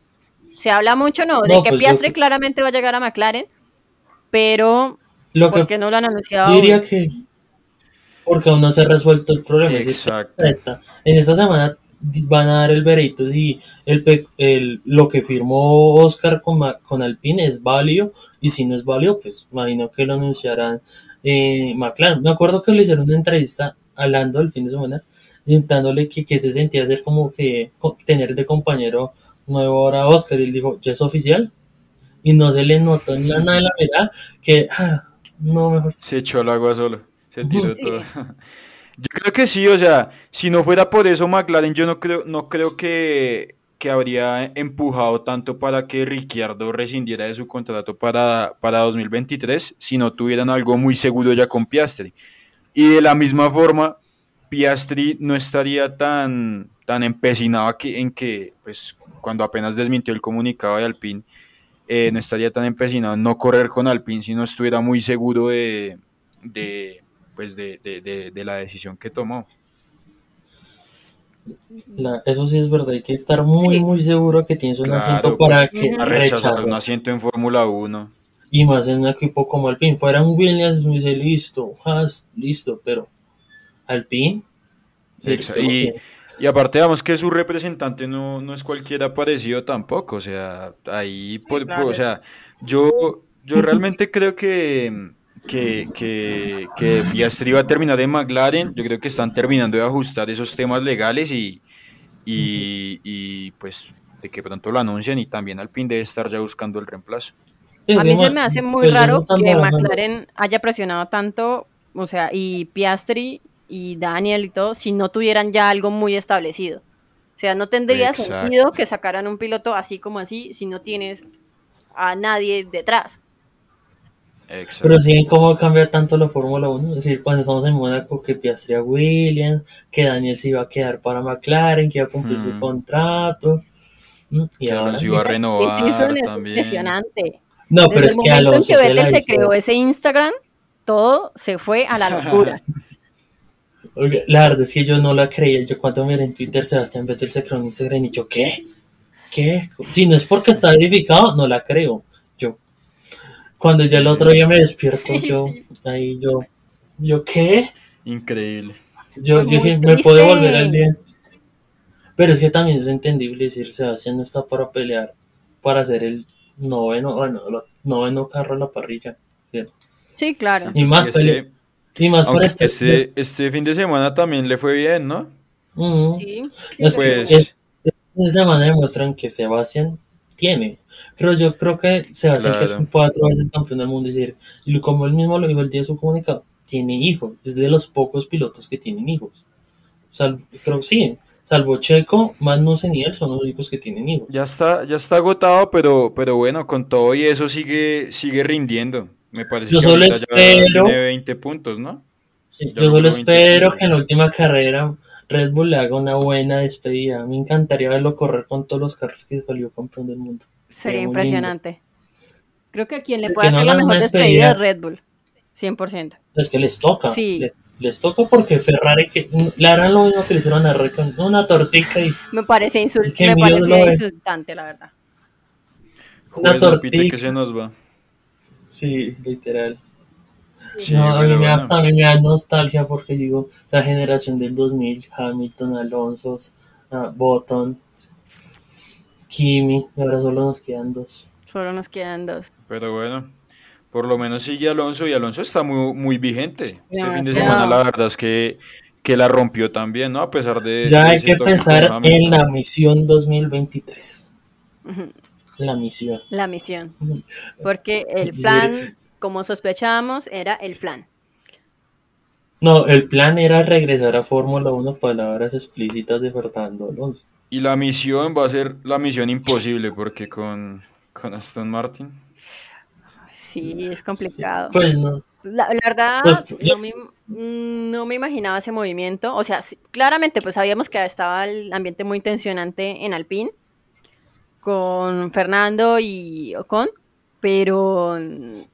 se habla mucho, ¿no? De No, que pues Piastri claramente va a llegar a McLaren, pero Lo ¿por que qué no lo han anunciado? yo aún? diría que porque aún no se ha resuelto el problema. Exacto. En esta semana van a dar el veredicto si el, el- lo que firmó Oscar con, con Alpine es válido y si no es válido, pues imagino que lo anunciarán eh, McLaren. Me acuerdo que le hicieron una entrevista hablando el fin de semana, intentándole que, que se sentía hacer como que tener de compañero nuevo ahora a Oscar y él dijo, ¿ya es oficial? Y no se le notó en la nada de la mirada que, ah, no, mejor. Se echó al agua solo, se tiró Sí. todo. Yo creo que sí, o sea, si no fuera por eso McLaren, yo no creo, no creo que, que habría empujado tanto para que Ricciardo rescindiera de su contrato para, para 2023 si no tuvieran algo muy seguro ya con Piastri. Y de la misma forma, Piastri no estaría tan, tan empecinado en que, pues, cuando apenas desmintió el comunicado de Alpine, eh, no estaría tan empecinado en no correr con Alpine si no estuviera muy seguro de, de, pues de, de, de la decisión que tomó. La, eso sí es verdad, hay que estar muy, muy seguro que tienes un asiento para pues, que rechazar un asiento en Fórmula 1. Y más en un equipo como Alpine. Fuera un Williams, me dice listo, Haas, listo, pero Alpine. Y, y, aparte, vamos que su representante no, no es cualquiera parecido tampoco. O sea, ahí, por, o sea, yo, yo realmente creo que que, que, que Piastri va a terminar en McLaren. Yo creo que están terminando de ajustar esos temas legales y, y, y pues de que pronto lo anuncien y también Alpine debe estar ya buscando el reemplazo. A mí se me hace muy pues raro que McLaren haya presionado tanto, o sea, y Piastri y Daniel y todo, si no tuvieran ya algo muy establecido. O sea, no tendría sentido que sacaran un piloto así como así si no tienes a nadie detrás. Pero sí, ¿cómo cambia tanto la Fórmula 1? Es decir, cuando estamos en Mónaco, que Piastri a Williams, que Daniel se iba a quedar para McLaren, que iba a cumplir su mm. contrato. Y que ahora, iba a renovar. Es, impresionante. No, pero es que Alonso que Vettel se, creó ese Instagram, todo se fue a la locura. la verdad es que yo no la creía. Yo cuando miré en Twitter Sebastián Vettel se creó un Instagram y yo, ¿qué? ¿Qué? Si no es porque está verificado, no la creo. Cuando ya el otro día me despierto, yo, ahí yo, ¿yo qué? Increíble. Yo dije, me puedo volver al diente. Pero es que también es entendible decir, Sebastián no está para pelear, para hacer el noveno, bueno, el noveno carro en la parrilla. Sí, claro. Y más, y más por este, este, este, fin de semana también le fue bien, ¿no? Sí. pues, este fin de semana demuestran que Sebastián tiene. Pero yo creo que se va a hacer que es cuatro veces campeón del mundo. Es decir, como él mismo lo dijo el día de su comunicado, tiene hijos. Es de los pocos pilotos que tienen hijos. creo que sí. Salvo Checo, más no sé ni él, son los únicos que tienen hijos. Ya está, ya está agotado, pero, pero bueno, con todo y eso sigue, sigue rindiendo. Me parece yo que solo espero, tiene 20 puntos, ¿no? Sí, yo solo espero que en la última carrera Red Bull le haga una buena despedida. Me encantaría verlo correr con todos los carros que salió campeón del mundo. Sería impresionante. Creo que a quien le puede hacer la mejor despedida es Red Bull. 100%. Es que les toca. Sí. Les, toca porque Ferrari que, le harán lo mismo que le hicieron a Red una tortica y. Me parece, insult me parece insultante, la verdad. Una tortica. que se nos va. Sí, literal no, a mí, me hasta a mí me da nostalgia porque digo, esa generación del 2000, Hamilton, Alonso, uh, Button, Kimi, ahora solo nos quedan dos. Solo nos quedan dos. Pero bueno, por lo menos sigue Alonso y Alonso está muy, muy vigente. este fin de semana la verdad es que, que la rompió también, ¿no? A pesar de... Ya hay que pensar en la misión 2023. La misión. La misión. Porque el plan como sospechábamos, era el plan. No, el plan era regresar a Fórmula 1, palabras explícitas de Fernando Alonso. Y la misión va a ser la misión imposible, porque con, con Aston Martin. Sí, es complicado. Pues no. La, verdad, pues, no, me, no, me, imaginaba ese movimiento. O sea, claramente, pues sabíamos que estaba el ambiente muy tensionante en Alpine con Fernando y Ocon, pero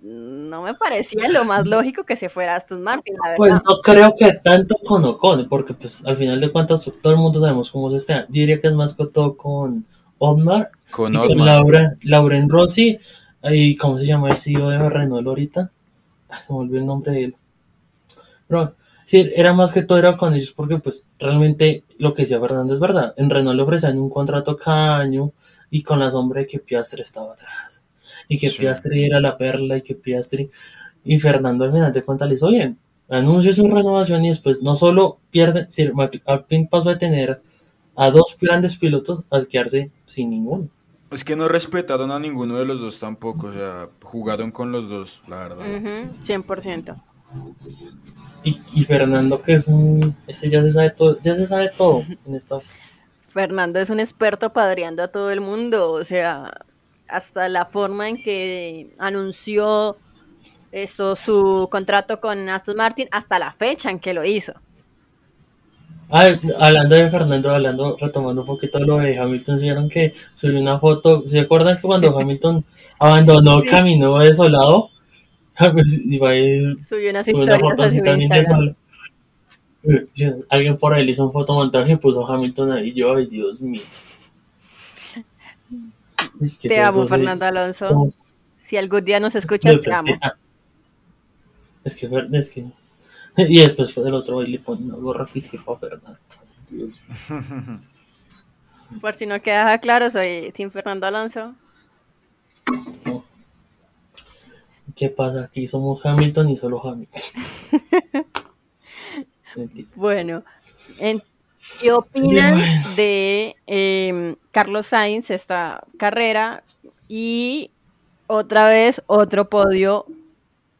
no me parecía lo más lógico que se fuera Aston Martin, la Pues no creo que tanto con Ocon, porque pues al final de cuentas todo el mundo sabemos cómo se está. Yo diría que es más que todo con Otmar, con, y Laura, Lauren Rossi, y cómo se llama el CEO de Renault ahorita. Ah, se me olvidó el nombre de él. Pero sí, era más que todo era con ellos, porque pues realmente lo que decía Fernando es verdad. En Renault le ofrecían un contrato caño y con la sombra de que Piastri estaba atrás y que Piastri era la perla y que Piastri y Fernando al final de cuentas le hizo bien. Anuncia su renovación y después no solo pierde, si Alpine pasó a tener a dos grandes pilotos a quedarse sin ninguno. Es que no respetaron a ninguno de los dos tampoco, o sea, jugaron con los dos, la verdad. 100%. Y, y, Fernando, que es un. Este ya se sabe todo, ya se sabe todo en esta. Fernando es un experto padreando a todo el mundo, o sea, hasta la forma en que anunció esto su contrato con Aston Martin, hasta la fecha en que lo hizo. Ah, hablando de Fernando, hablando, retomando un poquito lo de Hamilton, vieron que subió una foto, ¿se acuerdan que cuando Hamilton abandonó, caminó desolado? subió una foto así también Alguien por ahí le hizo un fotomontaje y puso Hamilton ahí, yo, ay Dios mío. te amo, Fernando Alonso. Si algún día nos escuchas, te amo. Es que, es que. Y después fue del otro baile le pone una gorra que es que para Fernando. Dios. Por si no queda claro, soy Tim Fernando Alonso. ¿Qué pasa? Aquí somos Hamilton y solo Hamilton. bueno, ¿qué opinan de em, Carlos Sainz esta carrera? Y otra vez otro podio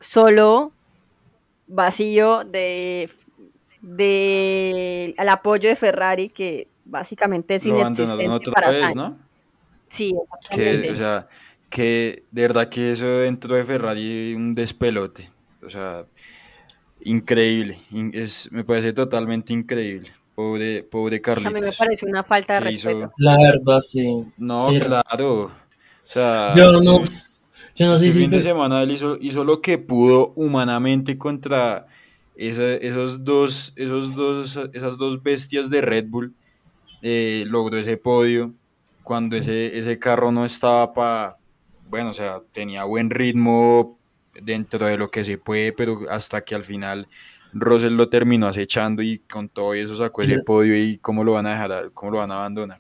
solo vacío de, de al apoyo de Ferrari que básicamente es inexistente para vez, ¿no? Sí, que, o sea, que de verdad que eso dentro de Ferrari un despelote, o sea, increíble, es, me parece totalmente increíble. Pobre, pobre Carlitos. A mí me parece una falta de respeto. La verdad, sí. No, claro. O sea, yo no, yo no sé si. fin de semana él hizo, hizo, lo que pudo humanamente contra esos dos, esos dos, esas dos bestias de Red Bull. Eh, logró ese podio cuando ese, ese carro no estaba para. Bueno, o sea, tenía buen ritmo dentro de lo que se puede, pero hasta que al final Russell lo terminó acechando y con todo eso sacó ese podio y cómo lo van a dejar, cómo lo van a abandonar.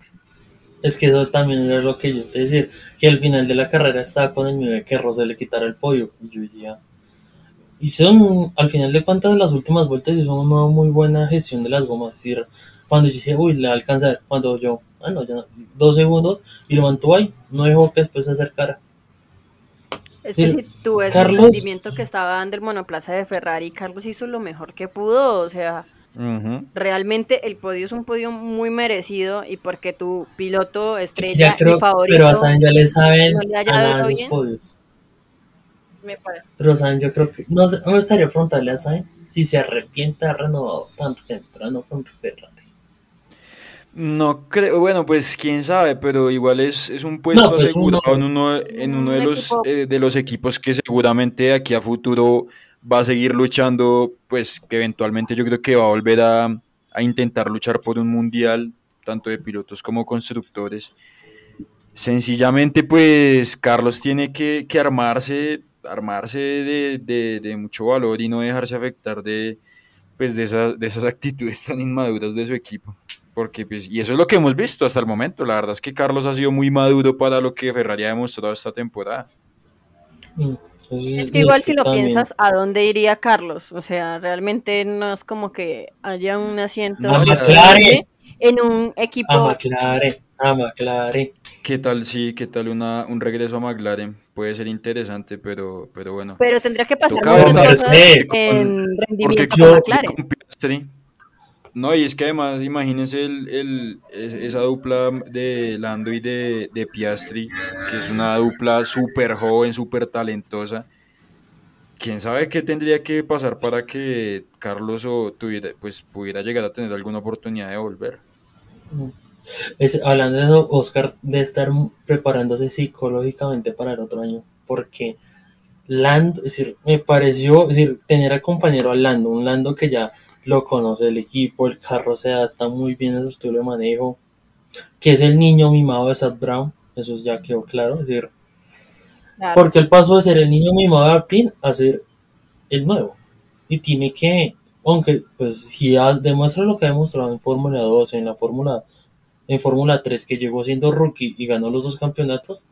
Es que eso también es lo que yo te decía, que al final de la carrera estaba con el miedo de que Rosé le quitara el podio. Y yo decía, y son, al final de cuentas, las últimas vueltas hizo una muy buena gestión de las gomas. Es decir, cuando yo decía, uy, le alcanza, cuando yo, ah, no, ya dos segundos, y lo mantuvo ahí, no dejó que después se acercara. Es que si tú ves el rendimiento que estaba dando el monoplaza de Ferrari, Carlos hizo lo mejor que pudo, o sea, Realmente el podio es un podio muy merecido y porque tu piloto estrella y favorito. Pero a Sainz ya le saben a los podios. Me parece. Pero Sainz yo creo que no, no estaría preguntarle a Sainz si se arrepiente de renovado tan temprano con Ferrari. No creo, bueno, pues quién sabe, pero igual es, es un puesto pues, asegurado en uno, en uno de, los, eh, de los equipos que seguramente aquí a futuro va a seguir luchando, pues que eventualmente yo creo que va a volver a, intentar luchar por un mundial, tanto de pilotos como constructores. Sencillamente, pues Carlos tiene que, armarse, armarse de, mucho valor y no dejarse afectar de, pues, de, esas, de esas actitudes tan inmaduras de su equipo. Porque, pues, y eso es lo que hemos visto hasta el momento. La verdad es que Carlos ha sido muy maduro para lo que Ferrari ha demostrado esta temporada. Mm. Es que igual si lo piensas, ¿a dónde iría Carlos? O sea, realmente no es como que haya un asiento en un equipo. A McLaren, a McLaren. ¿Qué tal, sí, qué tal una, un regreso a McLaren? Puede ser interesante, pero, pero bueno. Pero tendría que pasar muchas cosas en rendimiento con McLaren. No, y es que además, imagínense el, esa dupla de Lando y de, Piastri, que es una dupla súper joven, súper talentosa. Quién sabe qué tendría que pasar para que Carlos o tuviera, pues, pudiera llegar a tener alguna oportunidad de volver. Es, hablando de eso, Oscar de estar preparándose psicológicamente para el otro año, porque Lando, es decir, me pareció, decir, tener al compañero a Lando, un Lando que ya lo conoce el equipo, el carro se adapta muy bien a su estilo de manejo, que es el niño mimado de Sad Brown, eso ya quedó claro, decir, porque él pasó de ser el niño mimado de Alpine a ser el nuevo, y tiene que, aunque pues si demuestra lo que ha demostrado en Fórmula 2, en la Fórmula en Fórmula 3 que llegó siendo rookie y ganó los dos campeonatos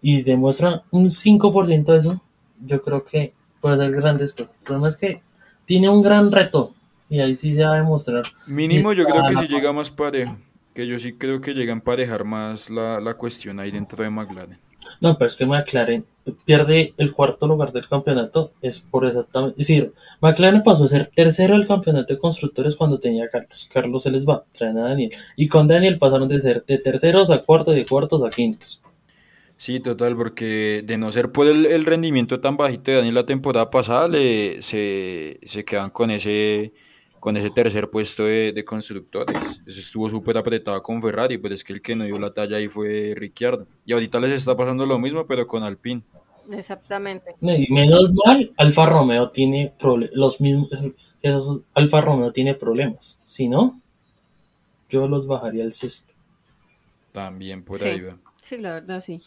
y demuestra un 5% de eso, yo creo que puede ser grandes. El problema es que tiene un gran reto y ahí sí se va a demostrar. Mínimo yo creo que si llega más parejo, que yo sí creo que llega a emparejar más la, cuestión ahí dentro de McLaren. No, pero es que McLaren pierde el cuarto lugar del campeonato, es por exactamente. Es decir, McLaren pasó a ser tercero del campeonato de constructores cuando tenía a Carlos. Carlos se les va, traen a Daniel. Y con Daniel pasaron de ser de terceros a cuartos y de cuartos a quintos. Sí, total, porque de no ser por el, rendimiento tan bajito de Daniel la temporada pasada, le, se, se quedan con ese con ese tercer puesto de, constructores. Eso estuvo súper apretado con Ferrari, pero es que el que no dio la talla ahí fue Ricciardo. Y ahorita les está pasando lo mismo, pero con Alpine. Exactamente. Y menos mal, Alfa Romeo tiene los mismos, Alfa Romeo tiene problemas. Si no, yo los bajaría al sexto. También por ahí va. Sí, la verdad, sí.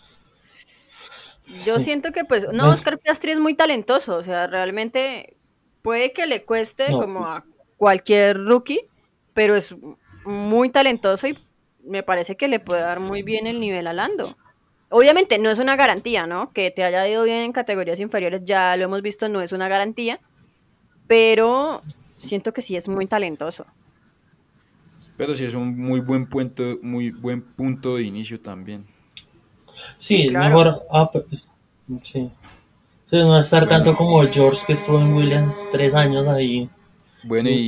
Yo siento que pues, no, Oscar Piastri es muy talentoso, o sea, realmente puede que le cueste como pues. a cualquier rookie, pero es muy talentoso y me parece que le puede dar muy bien el nivel a Lando. Obviamente no es una garantía, ¿no? Que te haya ido bien en categorías inferiores, ya lo hemos visto, no es una garantía, pero siento que sí es muy talentoso. Pero sí es un muy buen punto, muy buen punto de inicio también. Sí, mejor. Ah, pues, sí. sí. no estar tanto como George que estuvo en Williams tres años ahí bueno, y,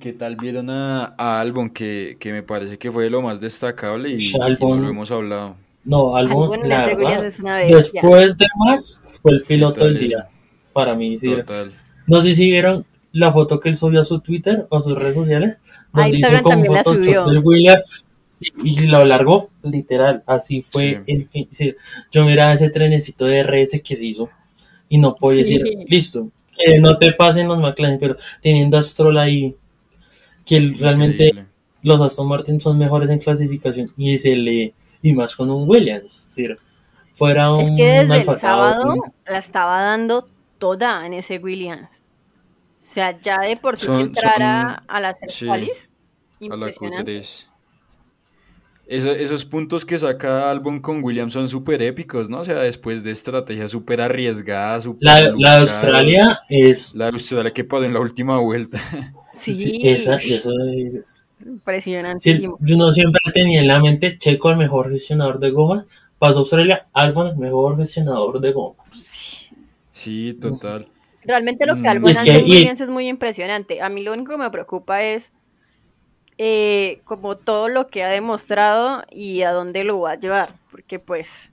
qué, tal vieron a, Albon, que, me parece que fue lo más destacable y, no lo hemos hablado. No, Albon, después de Max, fue el piloto del día, para mí. No sé si vieron la foto que él subió a su Twitter o a sus redes sociales, donde hizo como foto del Y lo largó, literal, así fue el fin. yo miraba ese trenecito de RS que se hizo y no podía decir, listo, que no te pasen los McLaren, pero teniendo a Stroll ahí, que realmente los Aston Martin son mejores en clasificación y se le y más con un Williams, fuera un Es que desde el sábado la estaba dando toda en ese Williams. O sea, ya de por sí entrar a las sí, a la esos puntos que saca Albon con Williams son súper épicos, ¿no? O sea, después de estrategia súper arriesgada. la, la Australia es... La Australia que pasó en la última vuelta. Sí, esa, eso es... Impresionante. yo no siempre tenía en la mente Checo el mejor gestionador de gomas, pasó Australia, Albon el mejor gestionador de gomas. Sí, total. Realmente lo que mm. Albon hace en Williams es muy impresionante. A mí lo único que me preocupa es eh, como todo lo que ha demostrado y a dónde lo va a llevar, porque pues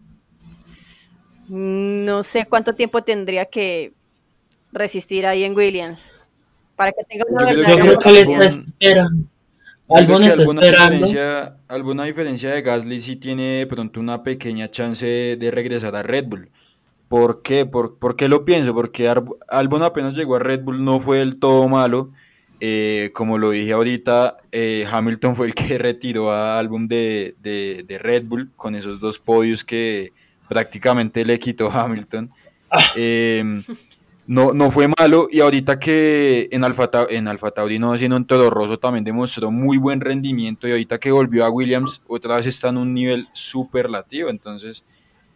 no sé cuánto tiempo tendría que resistir ahí en Williams para que tenga una yo, yo creo que le está esperando. Alguna, Diferencia, alguna diferencia de Gasly sí tiene pronto una pequeña chance de regresar a Red Bull. ¿Por qué? ¿Por, ¿Por, qué lo pienso? Porque Albon apenas llegó a Red Bull, no fue del todo malo eh, como lo dije ahorita, eh, Hamilton fue el que retiró a álbum de, Red Bull con esos dos podios que prácticamente le quitó Hamilton. Ah. Em, no, no fue malo y ahorita que en Alfa, en Alfa Tauri no, sino en Toro Rosso también demostró muy buen rendimiento y ahorita que volvió a Williams otra vez está en un nivel superlativo, entonces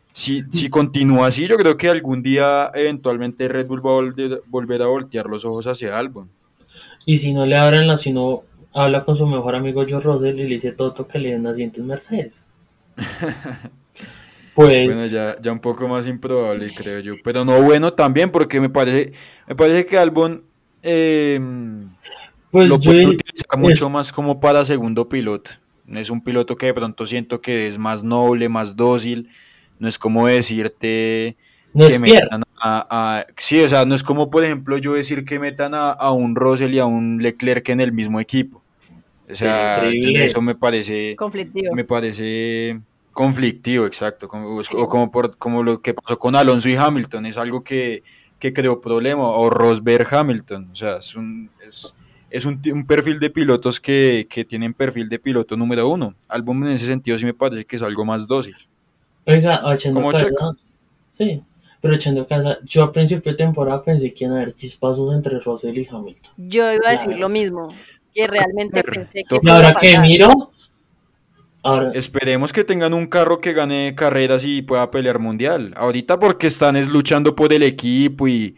si, si continúa así yo creo que algún día eventualmente Red Bull va a volver a voltear los ojos hacia Albon. Y si no le abren la, si no habla con su mejor amigo Joe Russell y le dice todo que le den asientos Mercedes. pues bueno, ya, ya un poco más improbable, creo yo. Pero no bueno también, porque me parece, me parece que Albon eh, pues lo puede utilizar mucho más como para segundo piloto. Es un piloto que de pronto siento que es más noble, más dócil. No es como decirte no es metan a, sí, o sea, no es como por ejemplo yo decir que metan a, un Russell y a un Leclerc en el mismo equipo. O sea, eso me parece conflictivo. Me parece conflictivo, exacto. Como, o como por como lo que pasó con Alonso y Hamilton, es algo que, creó problema. O Rosberg Hamilton. O sea, es un, es, un, perfil de pilotos que, tienen perfil de piloto número uno. Álbum en ese sentido sí me parece que es algo más dócil. Oiga, como Sí, pero echando casa, yo a principio de temporada pensé que iban a haber chispazos entre Russell y Hamilton. Yo iba a decir lo mismo, que realmente pensé que... Y ahora que miro... Esperemos que tengan un carro que gane carreras y pueda pelear mundial. Ahorita porque están es luchando por el equipo y,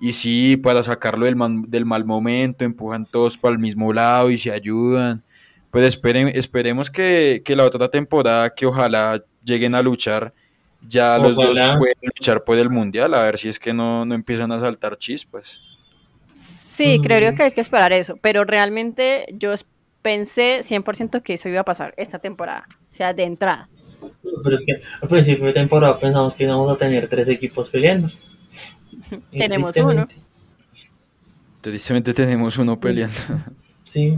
y sí, para sacarlo del, del mal momento, empujan todos para el mismo lado y se ayudan. Pues esperen, esperemos que, que la otra temporada, que ojalá lleguen a luchar, ya los dos pueden luchar por el mundial, a ver si es que no, no empiezan a saltar chispas. Sí, Mm. creo que hay que esperar eso, pero realmente yo pensé 100% que eso iba a pasar esta temporada, o sea, de entrada. Pero es que al principio de temporada pensamos que íbamos a tener tres equipos peleando. Tenemos tristemente, Tristemente tenemos uno peleando. Sí,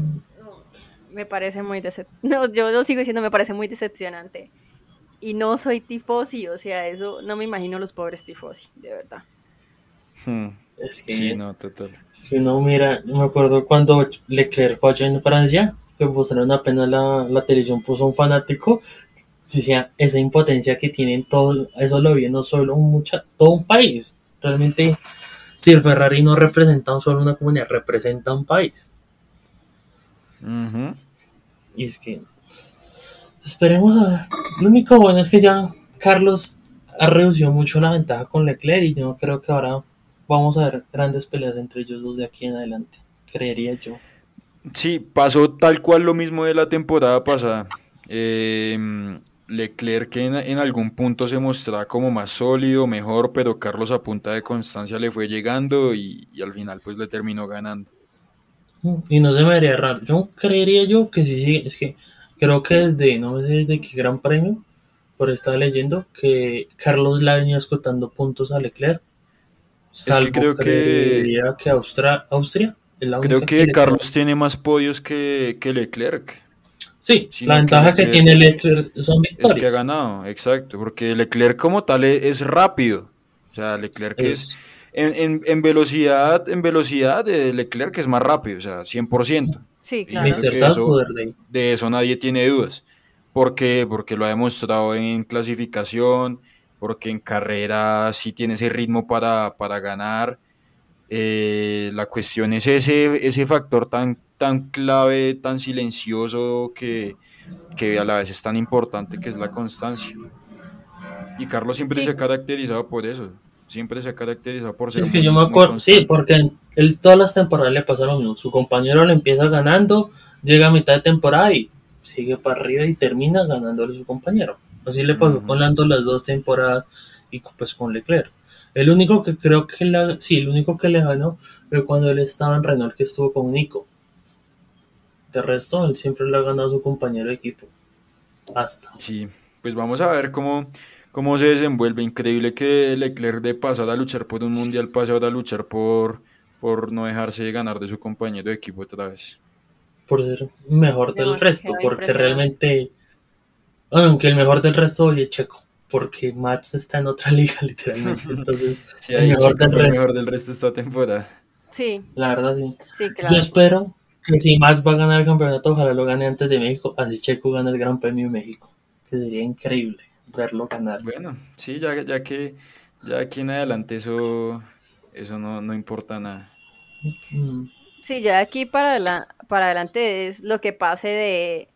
Me parece muy decepcionante. No, yo lo sigo diciendo, me parece muy decepcionante. Y no soy tifosi, o sea, eso no me imagino los pobres tifosi, de verdad. Hmm, es que, sí, no, total. si uno mira, me acuerdo cuando Leclerc falló en Francia, que mostraron apenas la, la televisión, puso un fanático, o sea, esa impotencia que tienen todo, eso lo vi no solo un mucha, todo un país. Realmente, si el Ferrari no representa solo una comunidad, representa un país. Y es que esperemos a ver. Lo único bueno es que ya Carlos ha reducido mucho la ventaja con Leclerc y yo creo que ahora vamos a ver grandes peleas entre ellos dos de aquí en adelante. Creería yo. Sí, pasó tal cual lo mismo de la temporada pasada. Eh, Leclerc que en, en algún punto se mostraba como más sólido, mejor, pero Carlos a punta de constancia le fue llegando y, y al final pues le terminó ganando. Y no se me haría raro. Yo creería yo que sí, sí. Es que creo que desde, no sé desde qué gran premio, por estaba leyendo que Carlos le venido escotando puntos a Leclerc. Salvo creo que- creería que Austra- Austria. es la Creo que Carlos tiene más podios que, que Leclerc. Sí, la que ventaja que, Leclerc- tiene Leclerc son Es que ha victorias. ganado, exacto, porque Leclerc como tal es, rápido. O sea, Leclerc es, Es- en, en- en velocidad, en velocidad de Leclerc es más rápido, o sea, 100%. Sí, Claro. Mr. que Saturday. De eso nadie tiene dudas. ¿Por qué? Porque lo ha demostrado en clasificación, porque en carrera sí tiene ese ritmo para, para ganar. Eh, la cuestión es ese, ese factor tan, tan clave, tan silencioso que, que a la vez es tan importante que es la constancia. Y Carlos siempre Sí. se ha caracterizado por eso. Siempre se ha caracterizado por Sí, ser es que muy- yo me acuerdo, sí, porque él, todas las temporadas le pasa lo mismo. Su compañero le empieza ganando, llega a mitad de temporada y sigue para arriba y termina ganándole a su compañero. Así le pasó Ujú. con Lando las dos temporadas y pues con Leclerc. El único que creo que la, sí, el único que le ganó fue cuando él estaba en Renault que estuvo con Nico. De resto, él siempre le ha ganado a su compañero de equipo. Hasta. Sí, pues vamos a ver cómo, cómo se desenvuelve. Increíble que Leclerc de pasar a luchar por un mundial pase ahora a luchar por, por no dejarse de ganar de su compañero de equipo otra vez. por ser mejor del No, resto, porque realmente, aunque el mejor del resto hoy es Checo, porque Max está en otra liga literalmente, entonces Sí, el mejor del el resto, mejor del resto esta temporada. Sí, la verdad sí. sí, Yo claro. espero que si Max va a ganar el campeonato, ojalá lo gane antes de México, así Checo gana el Gran Premio de México, que sería increíble verlo ganar. Bueno, sí, ya, ya que ya aquí en adelante eso, eso no, no importa nada. Sí, ya aquí para, la, para adelante es lo que pase de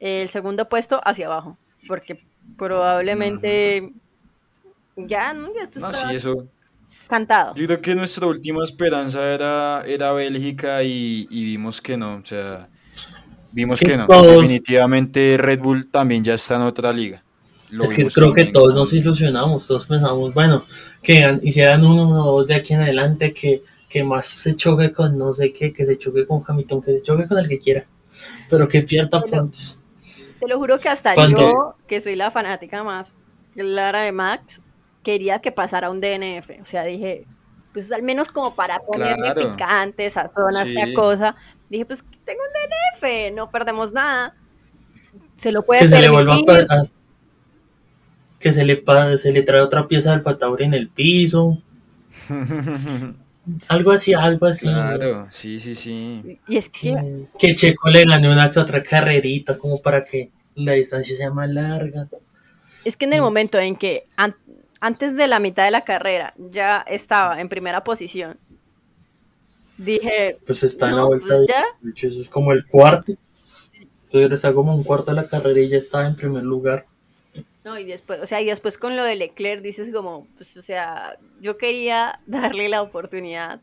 el segundo puesto hacia abajo, porque probablemente ya, ¿no? ya esto No, está sí, eso. cantado. Yo creo que nuestra última esperanza era, era Bélgica y, y vimos que no, o sea, vimos que que no. todos- Definitivamente Red Bull también ya está en otra liga. Lo Es que creo que todos nos ilusionamos, todos pensamos, bueno, que hicieran uno o dos de aquí en adelante, que, que más se choque con no sé qué, que se choque con Hamilton, que se choque con el que quiera, pero que pierda puntos. Te lo juro que hasta Cuando- yo, que soy la fanática más clara de Max, quería que pasara un DNF. O sea, dije, pues al menos como para ponerle Claro. picante, sazón a esta Sí. cosa. Dije, pues tengo un DNF, no perdemos nada. Se lo puede Que se le vuelva a- que se le, se le trae otra pieza del Fatauri en el piso, algo así, algo así. Claro, sí, sí, sí. Y es que, Que, que Checo le gane una que otra carrerita, como para que la distancia sea más larga. es que en el momento en que an- antes de la mitad de la carrera ya estaba en primera posición, dije, Pues está en la vuelta pues de ya. de hecho, eso es como el cuarto. Entonces está como un cuarto de la carrera y ya está en primer lugar. No, y después, o sea, y después con lo de Leclerc dices como, pues, o sea, yo quería darle la oportunidad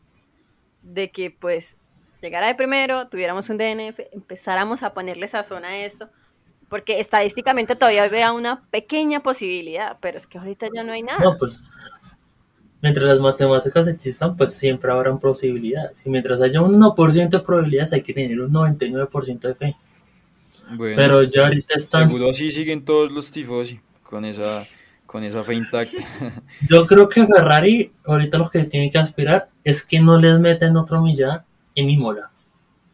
de que, pues, llegara de primero, tuviéramos un DNF, empezáramos a ponerle sazón a esto, porque estadísticamente todavía vea una pequeña posibilidad, pero es que ahorita ya no hay nada. No, pues mientras las matemáticas existan, pues siempre habrán posibilidades. Y mientras haya un 1% de probabilidades, hay que tener un 99% de fe. Bueno, Pero ya ahorita están. seguro así siguen todos los tifosi, con esa, con esa fe intacta. Yo creo que Ferrari, ahorita lo que tiene que aspirar es que no les meten otra millada en Imola.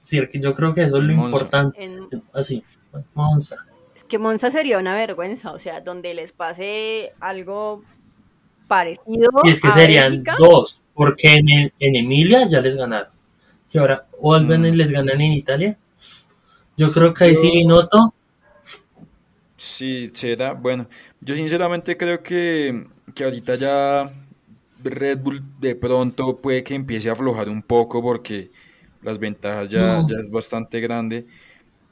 Es decir, que yo creo que eso es lo Monza. importante. En- Así, Monza. es que Monza sería una vergüenza, o sea, donde les pase algo parecido Y es que a serían Bélgica, dos, porque en, en Emilia ya les ganaron. Y ahora vuelven y Mm. les ganan en Italia. Yo creo que ahí Yo- sí noto. Sí, será. Bueno, yo sinceramente creo que, que ahorita ya Red Bull de pronto puede que empiece a aflojar un poco porque las ventajas ya, ya es bastante grande.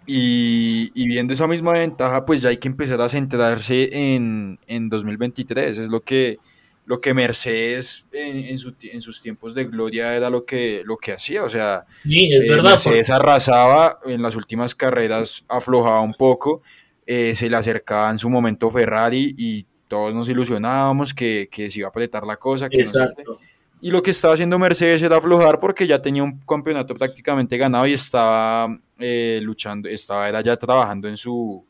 Y, y viendo esa misma ventaja, pues ya hay que empezar a centrarse en, en 2023. Es lo que, lo que Mercedes en, en, su ti- en sus tiempos de gloria era lo que, lo que hacía. O sea, Sí, es eh, verdad. Mercedes arrasaba, en las últimas carreras aflojaba un poco, eh, se le acercaba en su momento Ferrari y todos nos ilusionábamos que, que se iba a apretar la cosa. Que no exacto. Y lo que estaba haciendo Mercedes era aflojar porque ya tenía un campeonato prácticamente ganado y estaba eh, luchando, estaba era ya trabajando en su,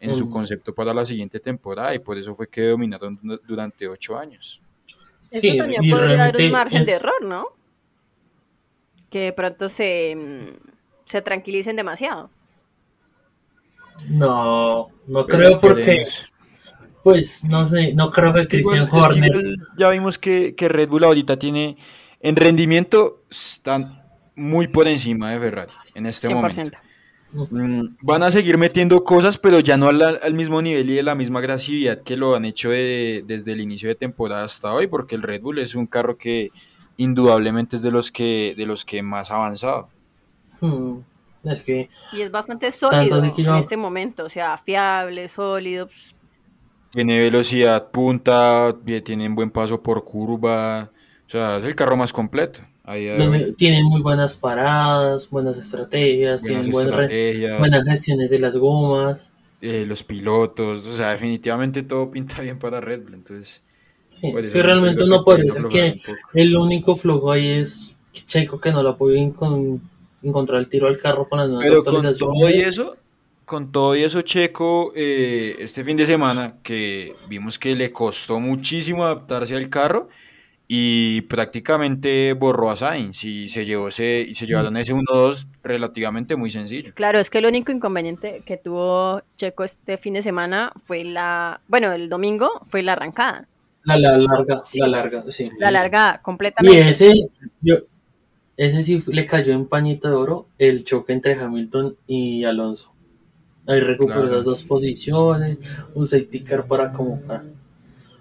en su Mm. concepto para la siguiente temporada y por eso fue que dominaron du- durante ocho años. Eso Sí, también podría dar realmente un margen es- de error, ¿no? Que de pronto se, mm, se tranquilicen demasiado. No, no Pues creo porque, pues, no sé, no creo que Es que Christian igual- es que Horner. igual ya vimos que, que Red Bull ahorita tiene, en rendimiento, están muy por encima de Ferrari en este 100%. momento. Mm, Van a seguir metiendo cosas, pero ya no al, al mismo nivel y de la misma agresividad que lo han hecho de- desde el inicio de temporada hasta hoy, porque el Red Bull es un carro que indudablemente es de los que, de los que más ha avanzado. Hmm, Es que Y es bastante sólido en este momento, o sea, fiable, sólido. pues, Tiene velocidad punta, tiene buen paso por curva, o sea, es el carro más completo. tienen muy buenas paradas, buenas estrategias, Buenas tienen buenas, re- estrategias. buenas gestiones de las gomas. eh, los pilotos, o sea, definitivamente todo pinta bien para Red Bull, entonces Sí, Por es que realmente creo uno que que el único flojo ahí es Checo que no la puede encon- encontrar el tiro al carro con las nuevas Pero con todo y eso, con todo y eso, Checo, eh, este fin de semana, que vimos que le costó muchísimo adaptarse al carro y prácticamente borró a Sainz y se llevó ese, y se llevaron ese 1-2 relativamente muy sencillo. Claro, es que el único inconveniente que tuvo Checo este fin de semana fue la, bueno, el domingo fue la arrancada, La, la larga, Sí. la larga, sí. la larga Y completamente. ese, yo, ese sí le cayó en pañito de oro el choque entre Hamilton y Alonso. Ahí recuperó Claro. las dos posiciones, un safety car para acomodar.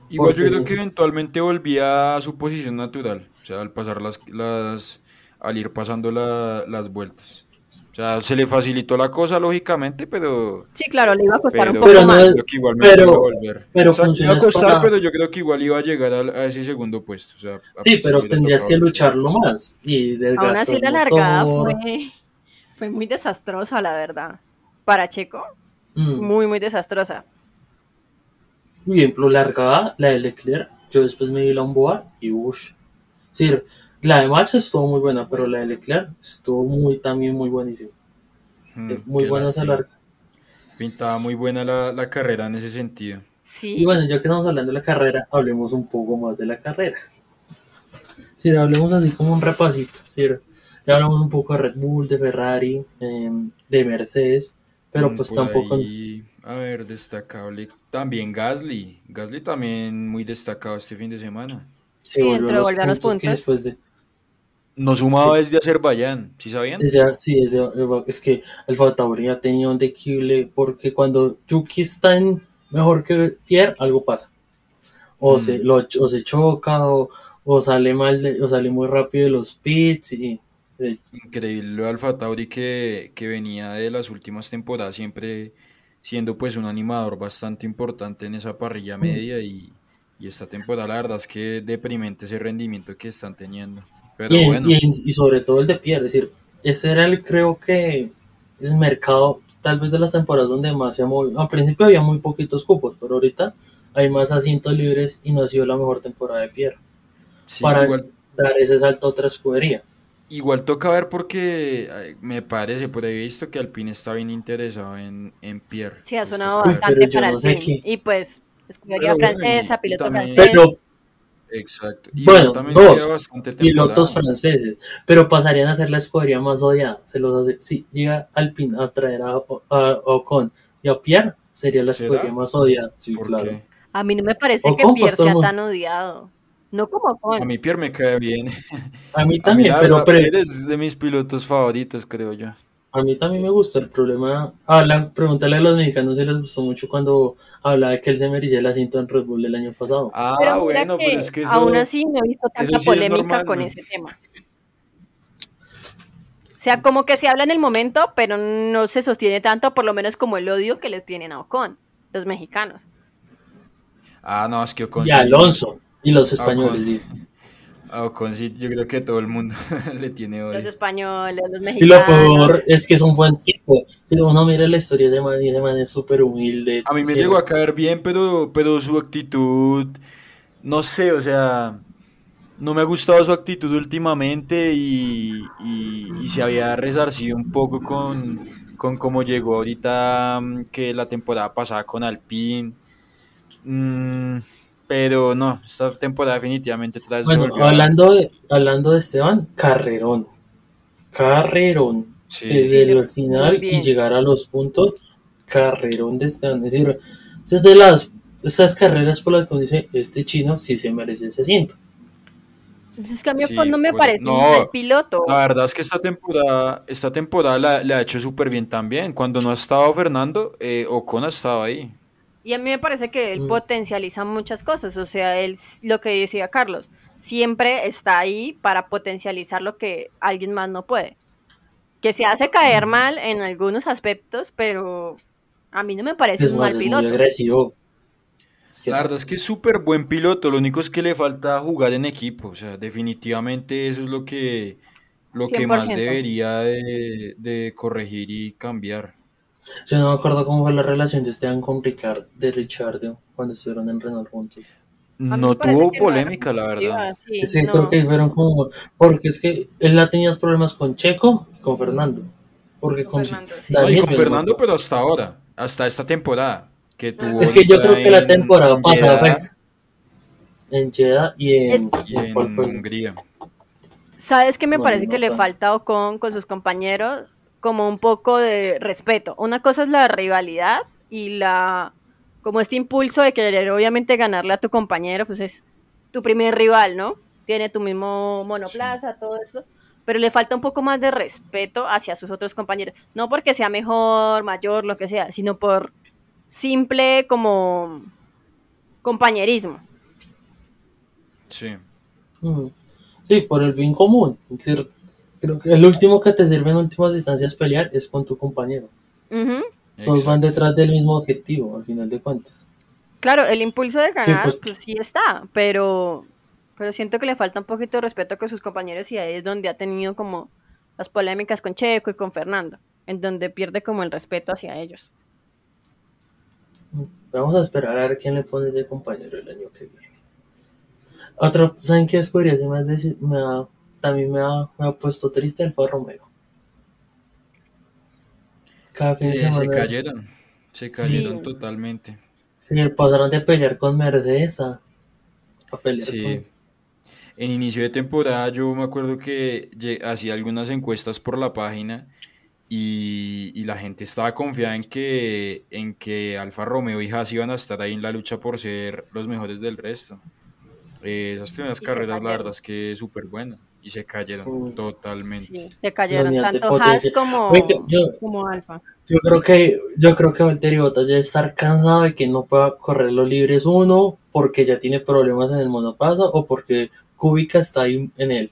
Igual Porque yo creo que eventualmente volvía a su posición natural, o sea, al pasar las, las al ir pasando la- las vueltas. O sea, se le facilitó la cosa, lógicamente, pero... Sí, claro, le iba a costar un poco Pero más. creo que igualmente pero- iba a volver. pero Exacto, funciona iba a costar, para- pero yo creo que igual iba a llegar al- a, ese segundo puesto. o sea, a- Sí, pero tendrías que lucharlo más. Y Aún así la largada fue, fue muy desastrosa, la verdad. Para Checo, Mm. muy, muy desastrosa. Por ejemplo, largada, la de Leclerc, yo después me di la onboard y uff. Sí, la de Max estuvo muy buena, pero la de Leclerc estuvo muy también muy buenísima. Mm, muy qué buena esa larga. Pintaba muy buena la, la carrera en ese sentido. Sí, Y bueno, ya que estamos hablando de la carrera, hablemos un poco más de la carrera. Sí, hablemos así como un repasito. Sí, ya hablamos un poco de Red Bull, de Ferrari, em, de Mercedes, pero Mm, pues por tampoco. ahí, a ver, destacable. También Gasly. Gasly también muy destacado este fin de semana. Se Sí, volvió entró, volvió a los que puntos. después de, No sumaba desde Azerbaiyán, ¿sí sabían? Desde, sí, desde, es que Alfa Tauri ha tenido un declive porque cuando Yuki está en mejor que Pierre, algo pasa. O, Mm. se, lo, o se choca o, o sale mal de- o sale muy rápido de los pits y Increíble Alfa Tauri que, que venía de las últimas temporadas siempre siendo pues un animador bastante importante en esa parrilla media y, y esta temporada la verdad es que deprimente ese rendimiento que están teniendo. Pero y, bueno, y- y sobre todo el de Pierre, es decir, este era el creo que el mercado tal vez de las temporadas donde más se ha movido. Al principio había muy poquitos cupos, pero ahorita hay más asientos libres y no ha sido la mejor temporada de Pierre. Sí, para igual, dar ese salto a otra escudería. igual toca ver porque me parece, por ahí he visto que Alpine está bien interesado en, en Pierre. Sí, ha Este sonado bastante para no el sé Y pues, escudería Pero francesa, piloto también- francés. Pero, Exacto. Y bueno, dos pilotos franceses, pero pasarían a ser la escudería más odiada. Se los hace- si llega Alpine a traer a, a- a Ocon y a Pierre, sería la ¿Será? escudería más odiada. Sí, ¿Por claro. qué? A mí no me parece que con Pierre sea tan odiado. No como A con. mí Pierre me cae bien. A mí A mí, también, pero, verdad, pero Pierre es de mis pilotos favoritos, creo yo. A mí también me gusta. El problema, hablan, pregúntale a los mexicanos si les gustó mucho cuando hablaba de que él se merecía el asiento en Red Bull el año pasado. Ah, Pero bueno, que, pero es que eso... aún así no he visto tanta sí es polémica normal, con ¿no? ese tema. O sea, como que se habla en el momento, pero no se sostiene tanto, por lo menos como el odio que les tienen a Ocon, los mexicanos. Ah, no, es que Ocon Y Alonso y los españoles. Ocon. A Ocon sí, yo creo que todo el mundo le tiene odio. Los españoles, los Y mexicanos. lo peor es que es un buen tipo. Si uno mira la historia de ese man, y ese man es súper humilde. A mí me llegó a caer bien, pero, pero su actitud, no sé, o sea, no me ha gustado su actitud últimamente y, y- y se había resarcido un poco con, con cómo llegó ahorita, mm, que la temporada pasada con Alpine. Mm, pero no, esta temporada definitivamente trae Bueno, hablando de, hablando de Esteban, carrerón. Carrerón. Sí. Desde Sí, el final y llegar a los puntos, carrerón de Esteban. Es decir, es de las esas carreras por las que uno dice, este chino sí se merece ese asiento. Entonces, es que a mí Sí, no me pues, parece no, mal piloto. La verdad es que esta temporada, esta temporada la, la ha hecho súper bien también. Cuando no ha estado Fernando, eh, Ocon ha estado ahí. Y a mí me parece que él Mm. potencializa muchas cosas. O sea, él, lo que decía Carlos, siempre está ahí para potencializar lo que alguien más no puede. Que se hace caer mal en algunos aspectos, pero a mí no me parece Es un más, mal es muy piloto. agresivo. Es que La verdad es que es súper buen piloto. Lo único es que le falta jugar en equipo. O sea, definitivamente eso es lo que, lo que más 100%. debería de, de corregir y cambiar. Yo no me acuerdo cómo fue la relación de Esteban con Ricard, de Richardo cuando estuvieron en Renault juntos. No tuvo no polémica, la verdad. sí, no. creo que fueron como. Porque es que él la tenía problemas con Checo y con Fernando. Porque Con con, Fernando, sí. No, y Daniel con Fernando, pero hasta ahora, hasta esta temporada. Que tuvo Es que yo creo que la en- temporada en pasada Jeddah fue en Jeddah y en. y en ¿Cuál fue? Hungría. ¿Sabes qué me No, parece no que le falta Ocon con sus compañeros? Como un poco de respeto. Una cosa es la rivalidad y la como este impulso de querer obviamente ganarle a tu compañero, pues es tu primer rival, ¿no? Tiene tu mismo monoplaza, todo eso, pero le falta un poco más de respeto hacia sus otros compañeros, no porque sea mejor, mayor, lo que sea, sino por simple como compañerismo. Sí. Mm. Sí, por el bien común. Es decir, creo que el último que te sirve en últimas instancias pelear es con tu compañero. Ujú. Todos van detrás del mismo objetivo, al final de cuentas. Claro, el impulso de ganar, pues- pues, sí está, pero, pero siento que le falta un poquito de respeto con sus compañeros y ahí es donde ha tenido como las polémicas con Checo y con Fernando, en donde pierde como el respeto hacia ellos. Vamos a esperar a ver quién le pone de compañero el año que viene. Otra, ¿saben qué descubrí? Me has deci- me ha- también me ha, me ha puesto triste Alfa Romeo. Cada fin de Eh, se semana. cayeron. Se cayeron Sí. totalmente. Sí, pasaron de pelear con Mercedes a, a pelear Sí. con. En inicio de temporada yo me acuerdo que hacía algunas encuestas por la página y, y la gente estaba confiada en que, en que Alfa Romeo y Haas iban a estar ahí en la lucha por ser los mejores del resto. Eh, esas primeras Y se carreras la verdad es que súper buenas y se cayeron totalmente. Sí, se cayeron tanto potencia. como, Oiga, yo- como Alfa. Yo creo que yo creo que Valtteri Bottas ya estar cansado de que no pueda correr los libres uno porque ya tiene problemas en el monoplaza o porque Kubica está ahí en él.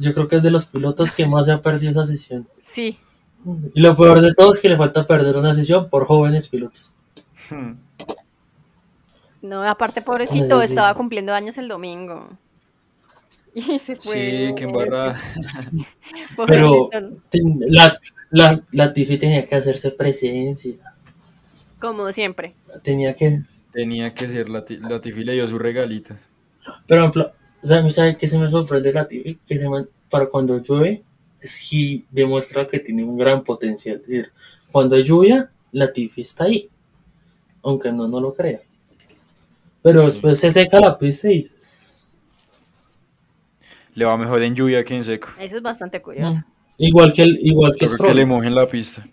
Yo creo que es de los pilotos que más se ha perdido esa sesión. Sí, Y lo peor de todo es que le falta perder una sesión por jóvenes pilotos. Hmm. no, aparte pobrecito, sí. estaba cumpliendo años el domingo. Y se fue. Sí, qué embarrada. Pero la, La, la Tiffy tenía que hacerse presencia. Como siempre. Tenía que. Tenía que ser la, la Tiffy le dio su regalito. Pero, ejemplo, ¿sabes qué se me sorprende la Tiffy? Que se para cuando llueve, sí demuestra que tiene un gran potencial. Es decir, cuando hay lluvia, la Tiffy está ahí. Aunque no, no lo crea. Pero después se seca la pista y. Le va mejor en lluvia que en seco. Eso es bastante curioso. Igual que, el, igual que Creo que le mojen la pista.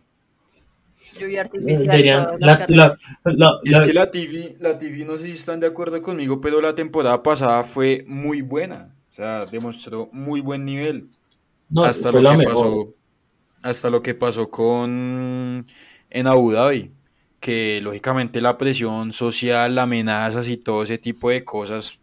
Lluvia artificial. Deberían- las la, es que la TV, la TV, no sé si están de acuerdo conmigo, pero la temporada pasada fue muy buena. O sea, demostró muy buen nivel. no, hasta fue lo la que mejor. pasó. Hasta lo que pasó con en Abu Dhabi. Que lógicamente la presión social, amenazas y todo ese tipo de cosas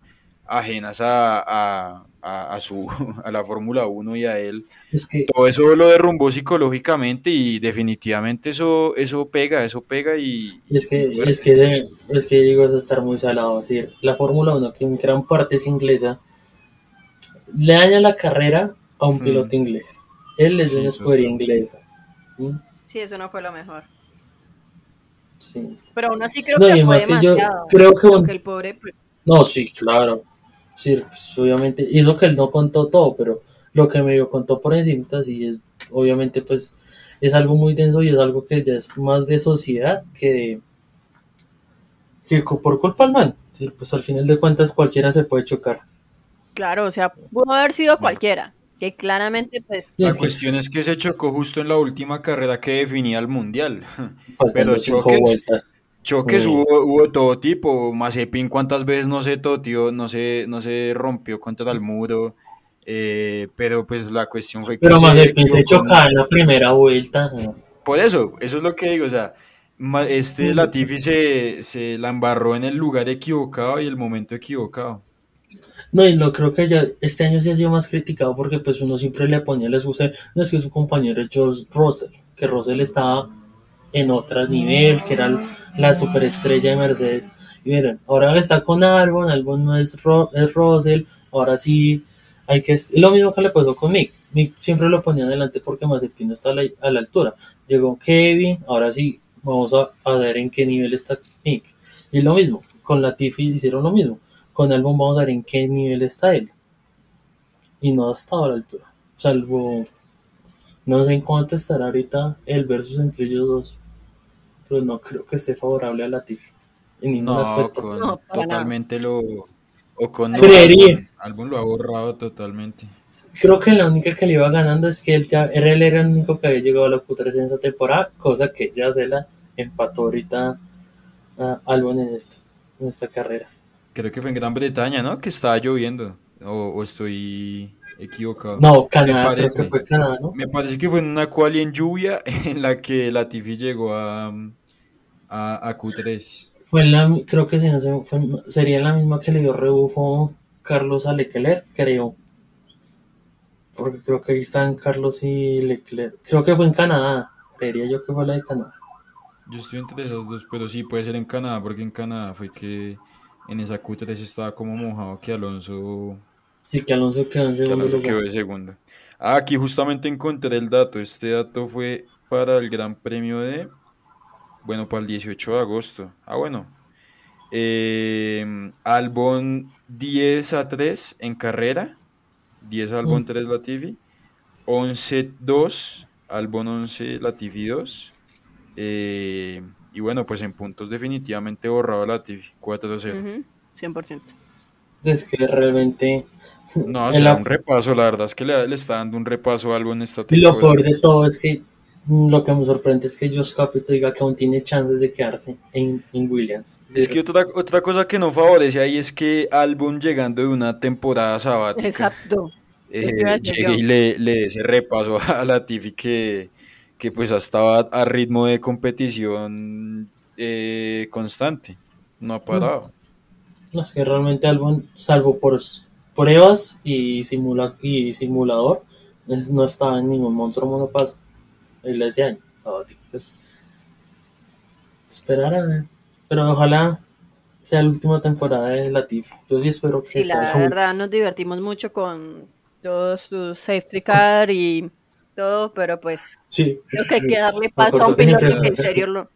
ajenas a, a, a- a su a la Fórmula 1 y a él. Es que Todo eso lo derrumbó psicológicamente y definitivamente eso, eso pega, eso pega y, Es que, es que, de- es que digo, eso estar muy salado. Es decir, la Fórmula 1, que en gran parte es inglesa, le daña la carrera a un Hmm. piloto inglés. Él es de Sí, una escudería inglesa. ¿Mm? Sí, eso no fue lo mejor. Sí. Pero aún así creo No, y que fue además que yo demasiado. creo que el pobre, pues, No, sí, claro. Sí, pues, obviamente. Y eso que él no contó todo, pero lo que medio contó por encima, sí es, obviamente, pues, es algo muy denso y es algo que ya es más de sociedad que de- que por culpa del man. Sí, pues al final de cuentas cualquiera se puede chocar. claro, o sea, pudo haber sido cualquiera. Que claramente, pues, La es que cuestión es que se chocó justo en la última carrera que definía el mundial. faltando pero cinco choques- vueltas. Choques hubo, hubo todo tipo. Mazepin cuántas veces no se toteó, no se, no se rompió contra el muro. eh, pero pues la cuestión fue que Pero se Mazepin se equivocó. chocaba en la primera vuelta. ¿no? Por eso, eso es lo que digo. O sea, este Latifi se, se la embarró en el lugar equivocado y el momento equivocado. No, y lo creo que ya este año sí ha sido más criticado porque pues uno siempre le ponía la excusa, no es que su compañero es George Russell, que Russell estaba en otro nivel, que era la superestrella de Mercedes. Y miren, ahora está con Albon, Albon no es, Ro- ahora sí hay que... Lo mismo que le pasó con Mick. Mick siempre lo ponía adelante porque Mazepin no está a la, altura. Llegó Kevin, ahora sí, vamos a, a ver en qué nivel está Mick. Y lo mismo, con Latifi hicieron lo mismo. Con Albon vamos a ver en qué nivel está él. Y no ha estado a la altura. Salvo, no sé en cuánto estará ahorita el versus entre ellos dos. Pero no creo que esté favorable a Latifi. En ningún No, aspecto. con, No, totalmente lo. O con Creería. Albon lo ha borrado totalmente. Creo que la única que le iba ganando es que él ya era, él era el único que había llegado a la Q3 en esa temporada, cosa que ya se la empató ahorita a Albon en esta, en esta carrera. Creo que fue en Gran Bretaña, ¿no? Que estaba lloviendo. O, o estoy equivocado. No, Canadá, Me creo parece. que fue Canadá, ¿no? Me parece que fue en una quali en lluvia en la que Latifi llegó a, a, a Q3. Fue la, creo que sé, fue- sería la misma que le dio rebufo Carlos a Leclerc, creo. Porque creo que ahí están Carlos y Leclerc. Creo que fue en Canadá. Creería yo que fue la de Canadá. Yo estoy entre esos dos, pero sí puede ser en Canadá, porque en Canadá fue que en esa Q3 estaba como mojado que Alonso, Sí, que Alonso quedó en segundo Alonso lugar. quedó de segundo. Ah, aquí justamente encontré el dato. Este dato fue para el Gran Premio de, bueno, para el 18 de agosto. Ah, bueno. Eh, Albon 10 a 3 en carrera. 10 Albon 3 Latifi. 11 2 Albon 11 Latifi 2. Eh, y bueno, pues en puntos definitivamente borrado Latifi 4-0. ujú, 100%. Es que realmente. No, af- un repaso, la verdad es que le, le está dando un repaso a algo en esta Y lo peor de todo es que mm, lo que me sorprende es que Josh Capito diga que aún tiene chances de quedarse en, en Williams. Es que otra, otra cosa que no favorece ahí es que Albon llegando de una temporada sabática Exacto. eh, llegue y le, le dé ese repaso a Latifi que, que pues estaba a ritmo de competición eh, constante, no ha parado. Es que realmente Albon, salvo por pruebas y, simula y simulador, es- no estaba en ningún monstruo monopaso el ese año. pues. Esperar a ver. Pero ojalá sea la última temporada de Latifi. Yo sí espero que Sí, sea la verdad nos divertimos mucho con todos tus safety car y todo, pero pues Sí. creo que hay que darle paso a un piloto que en serio lo,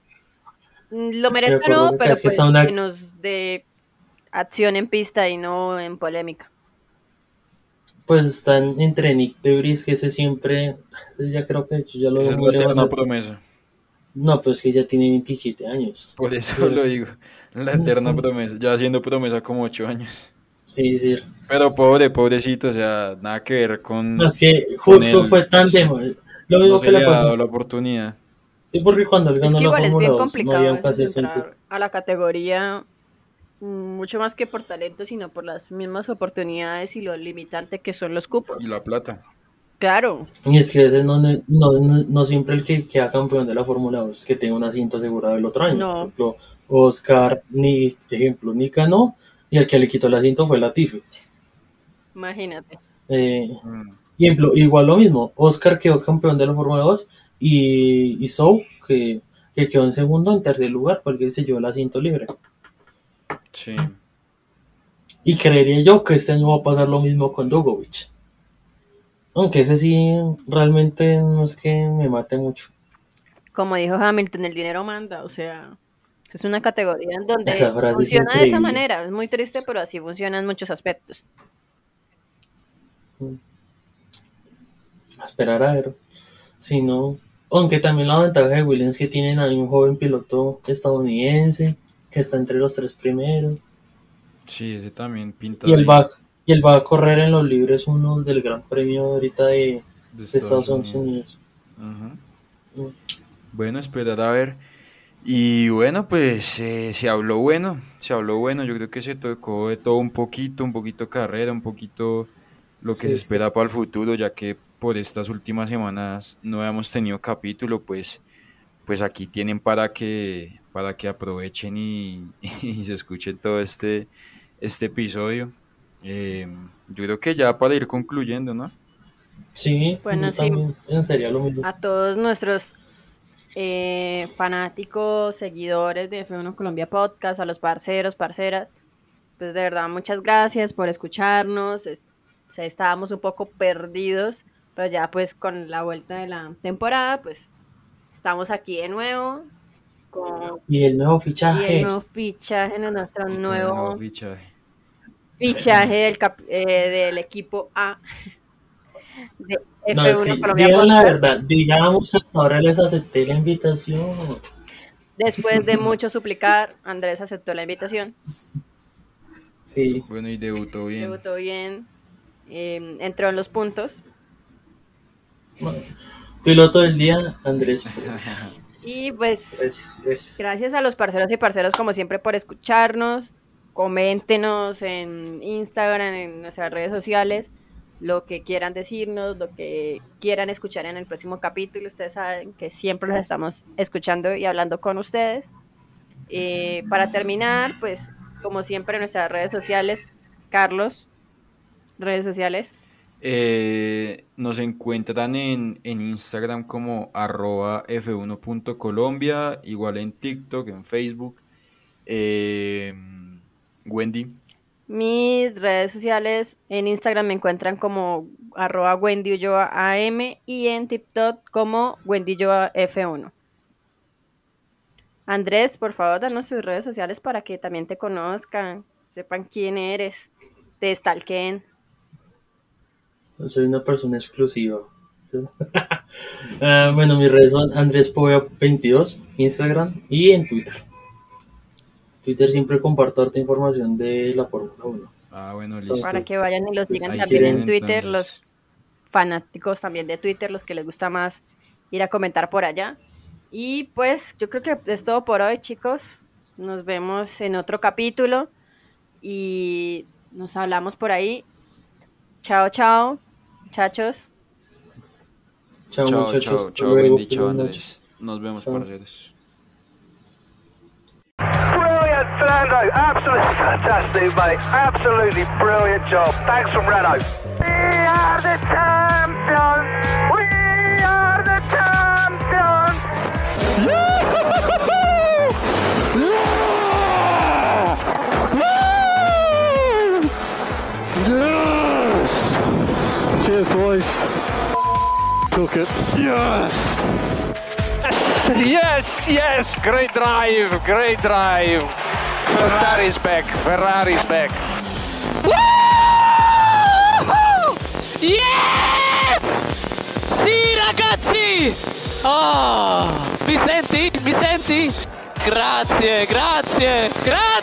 lo merezca, no, pero que pues una- que nos dé acción en pista y no en polémica. Pues están entre Nick Debris, que ese siempre, ya creo que yo ya lo Esa veo es muy la lejos. eterna promesa. No, pues que ya tiene 27 años. Por eso Pero- lo digo. La eterna Sí. promesa. Ya haciendo promesa como ocho años. Sí, sí. Pero pobre, pobrecito, o sea, nada que ver con. Más que justo fue tan de mal. Lo no mismo se que le le ha dado pasó. la oportunidad. Sí, porque cuando él Es ganó que la es Fórmula bien 2 no había sentido. a la categoría mucho más que por talento, sino por las mismas oportunidades y lo limitante que son los cupos. Y la plata. Claro, Y es que a veces no, no, no, no siempre el que queda campeón de la Fórmula 2 que tenga un asiento asegurado el otro año. No. Por ejemplo, Oscar, ni ejemplo, ni ganó y el que le quitó el asiento fue Latifi. imagínate. Eh, Mm. y ejemplo, igual lo mismo, Oscar quedó campeón de la Fórmula 2 y, y Sou, que, que quedó en segundo, en tercer lugar, fue el que se llevó el asiento libre. Sí. Y creería yo que este año va a pasar lo mismo con Dugovic. Aunque ese sí realmente no es que me mate mucho. Como dijo Hamilton, el dinero manda, o sea, es una categoría en donde es funciona de esa manera. Es muy triste, pero así funciona en muchos aspectos. A esperar a ver. Si no. Aunque también la ventaja de Williams es que tienen ahí un joven piloto estadounidense que está entre los tres primeros. Sí, ese también pinta. Y él ahí va, y él va a correr en los libres unos del Gran Premio ahorita de, de de Estados Unidos. Ujú. Mm. Bueno, esperar a ver. Y bueno, pues eh, se habló bueno, se habló bueno. Yo creo que se tocó de todo un poquito, un poquito carrera, un poquito lo que Sí, se sí. espera para el futuro, ya que por estas últimas semanas no habíamos tenido capítulo, pues, pues aquí tienen para que, para que aprovechen y, y se escuchen todo este, este episodio. Eh, yo creo que ya para ir concluyendo, ¿no? Sí, Bueno, sí. lo mismo. A todos nuestros eh, fanáticos, seguidores de F1 Colombia Podcast, a los parceros, parceras, pues de verdad muchas gracias por escucharnos. Es- o sea, estábamos un poco perdidos, pero ya pues con la vuelta de la temporada, pues estamos aquí de nuevo con Y el nuevo y el fichaje. nuevo fichaje, nuestro el nuevo fichaje. fichaje del, cap- eh, del equipo A de F1 No, es que Colombia digan la verdad, digamos hasta ahora les acepté la invitación. Después de mucho suplicar, Andrés aceptó la invitación. Sí, Bueno, y debutó bien. Debutó bien. eh, entró en los puntos. piloto del día, Andrés. Y pues, Es- es- gracias a los parceros y parceras, como siempre, por escucharnos. Coméntenos en Instagram, en nuestras redes sociales, lo que quieran decirnos, lo que quieran escuchar en el próximo capítulo. Ustedes saben que siempre los estamos escuchando y hablando con ustedes. Eh, para terminar, pues, como siempre, en nuestras redes sociales, Carlos, redes sociales. Eh, nos encuentran en, en Instagram como arroba f1.colombia, igual en TikTok, en Facebook. Eh, Wendy, Mis redes sociales en Instagram me encuentran como arroba Wendy Ulloa AM y en TikTok como Wendy Ulloa F1. Andrés, por favor, danos tus redes sociales para que también te conozcan, sepan quién eres, te stalkeen. Soy una persona exclusiva. Ah, bueno, mis redes son Andrés Povea 22, Instagram y en Twitter. Twitter siempre comparto harta información de la Fórmula 1. ah bueno, Entonces, listo. Para que vayan y los Pues sigan también en Twitter, entonces. los fanáticos también de Twitter, los que les gusta más ir a comentar por allá. Y pues yo creo que es todo por hoy, chicos. Nos vemos en otro capítulo y nos hablamos por ahí. Chao, chao, muchachos. Chao, Chao, muchachos. chao, chao. Andrés. Nos vemos, Chao. parceros. Brilliant, Fernando. Absolutely fantastic, mate. Absolutely brilliant job. Thanks from Renault. We are the champions. Cheers, boys. Took it. Yes! Yes, yes! Great drive, great drive. Ferrari's back, Ferrari's back. Yes! Sì, ragazzi! Oh, mi senti? Mi senti? Grazie, grazie, grazie!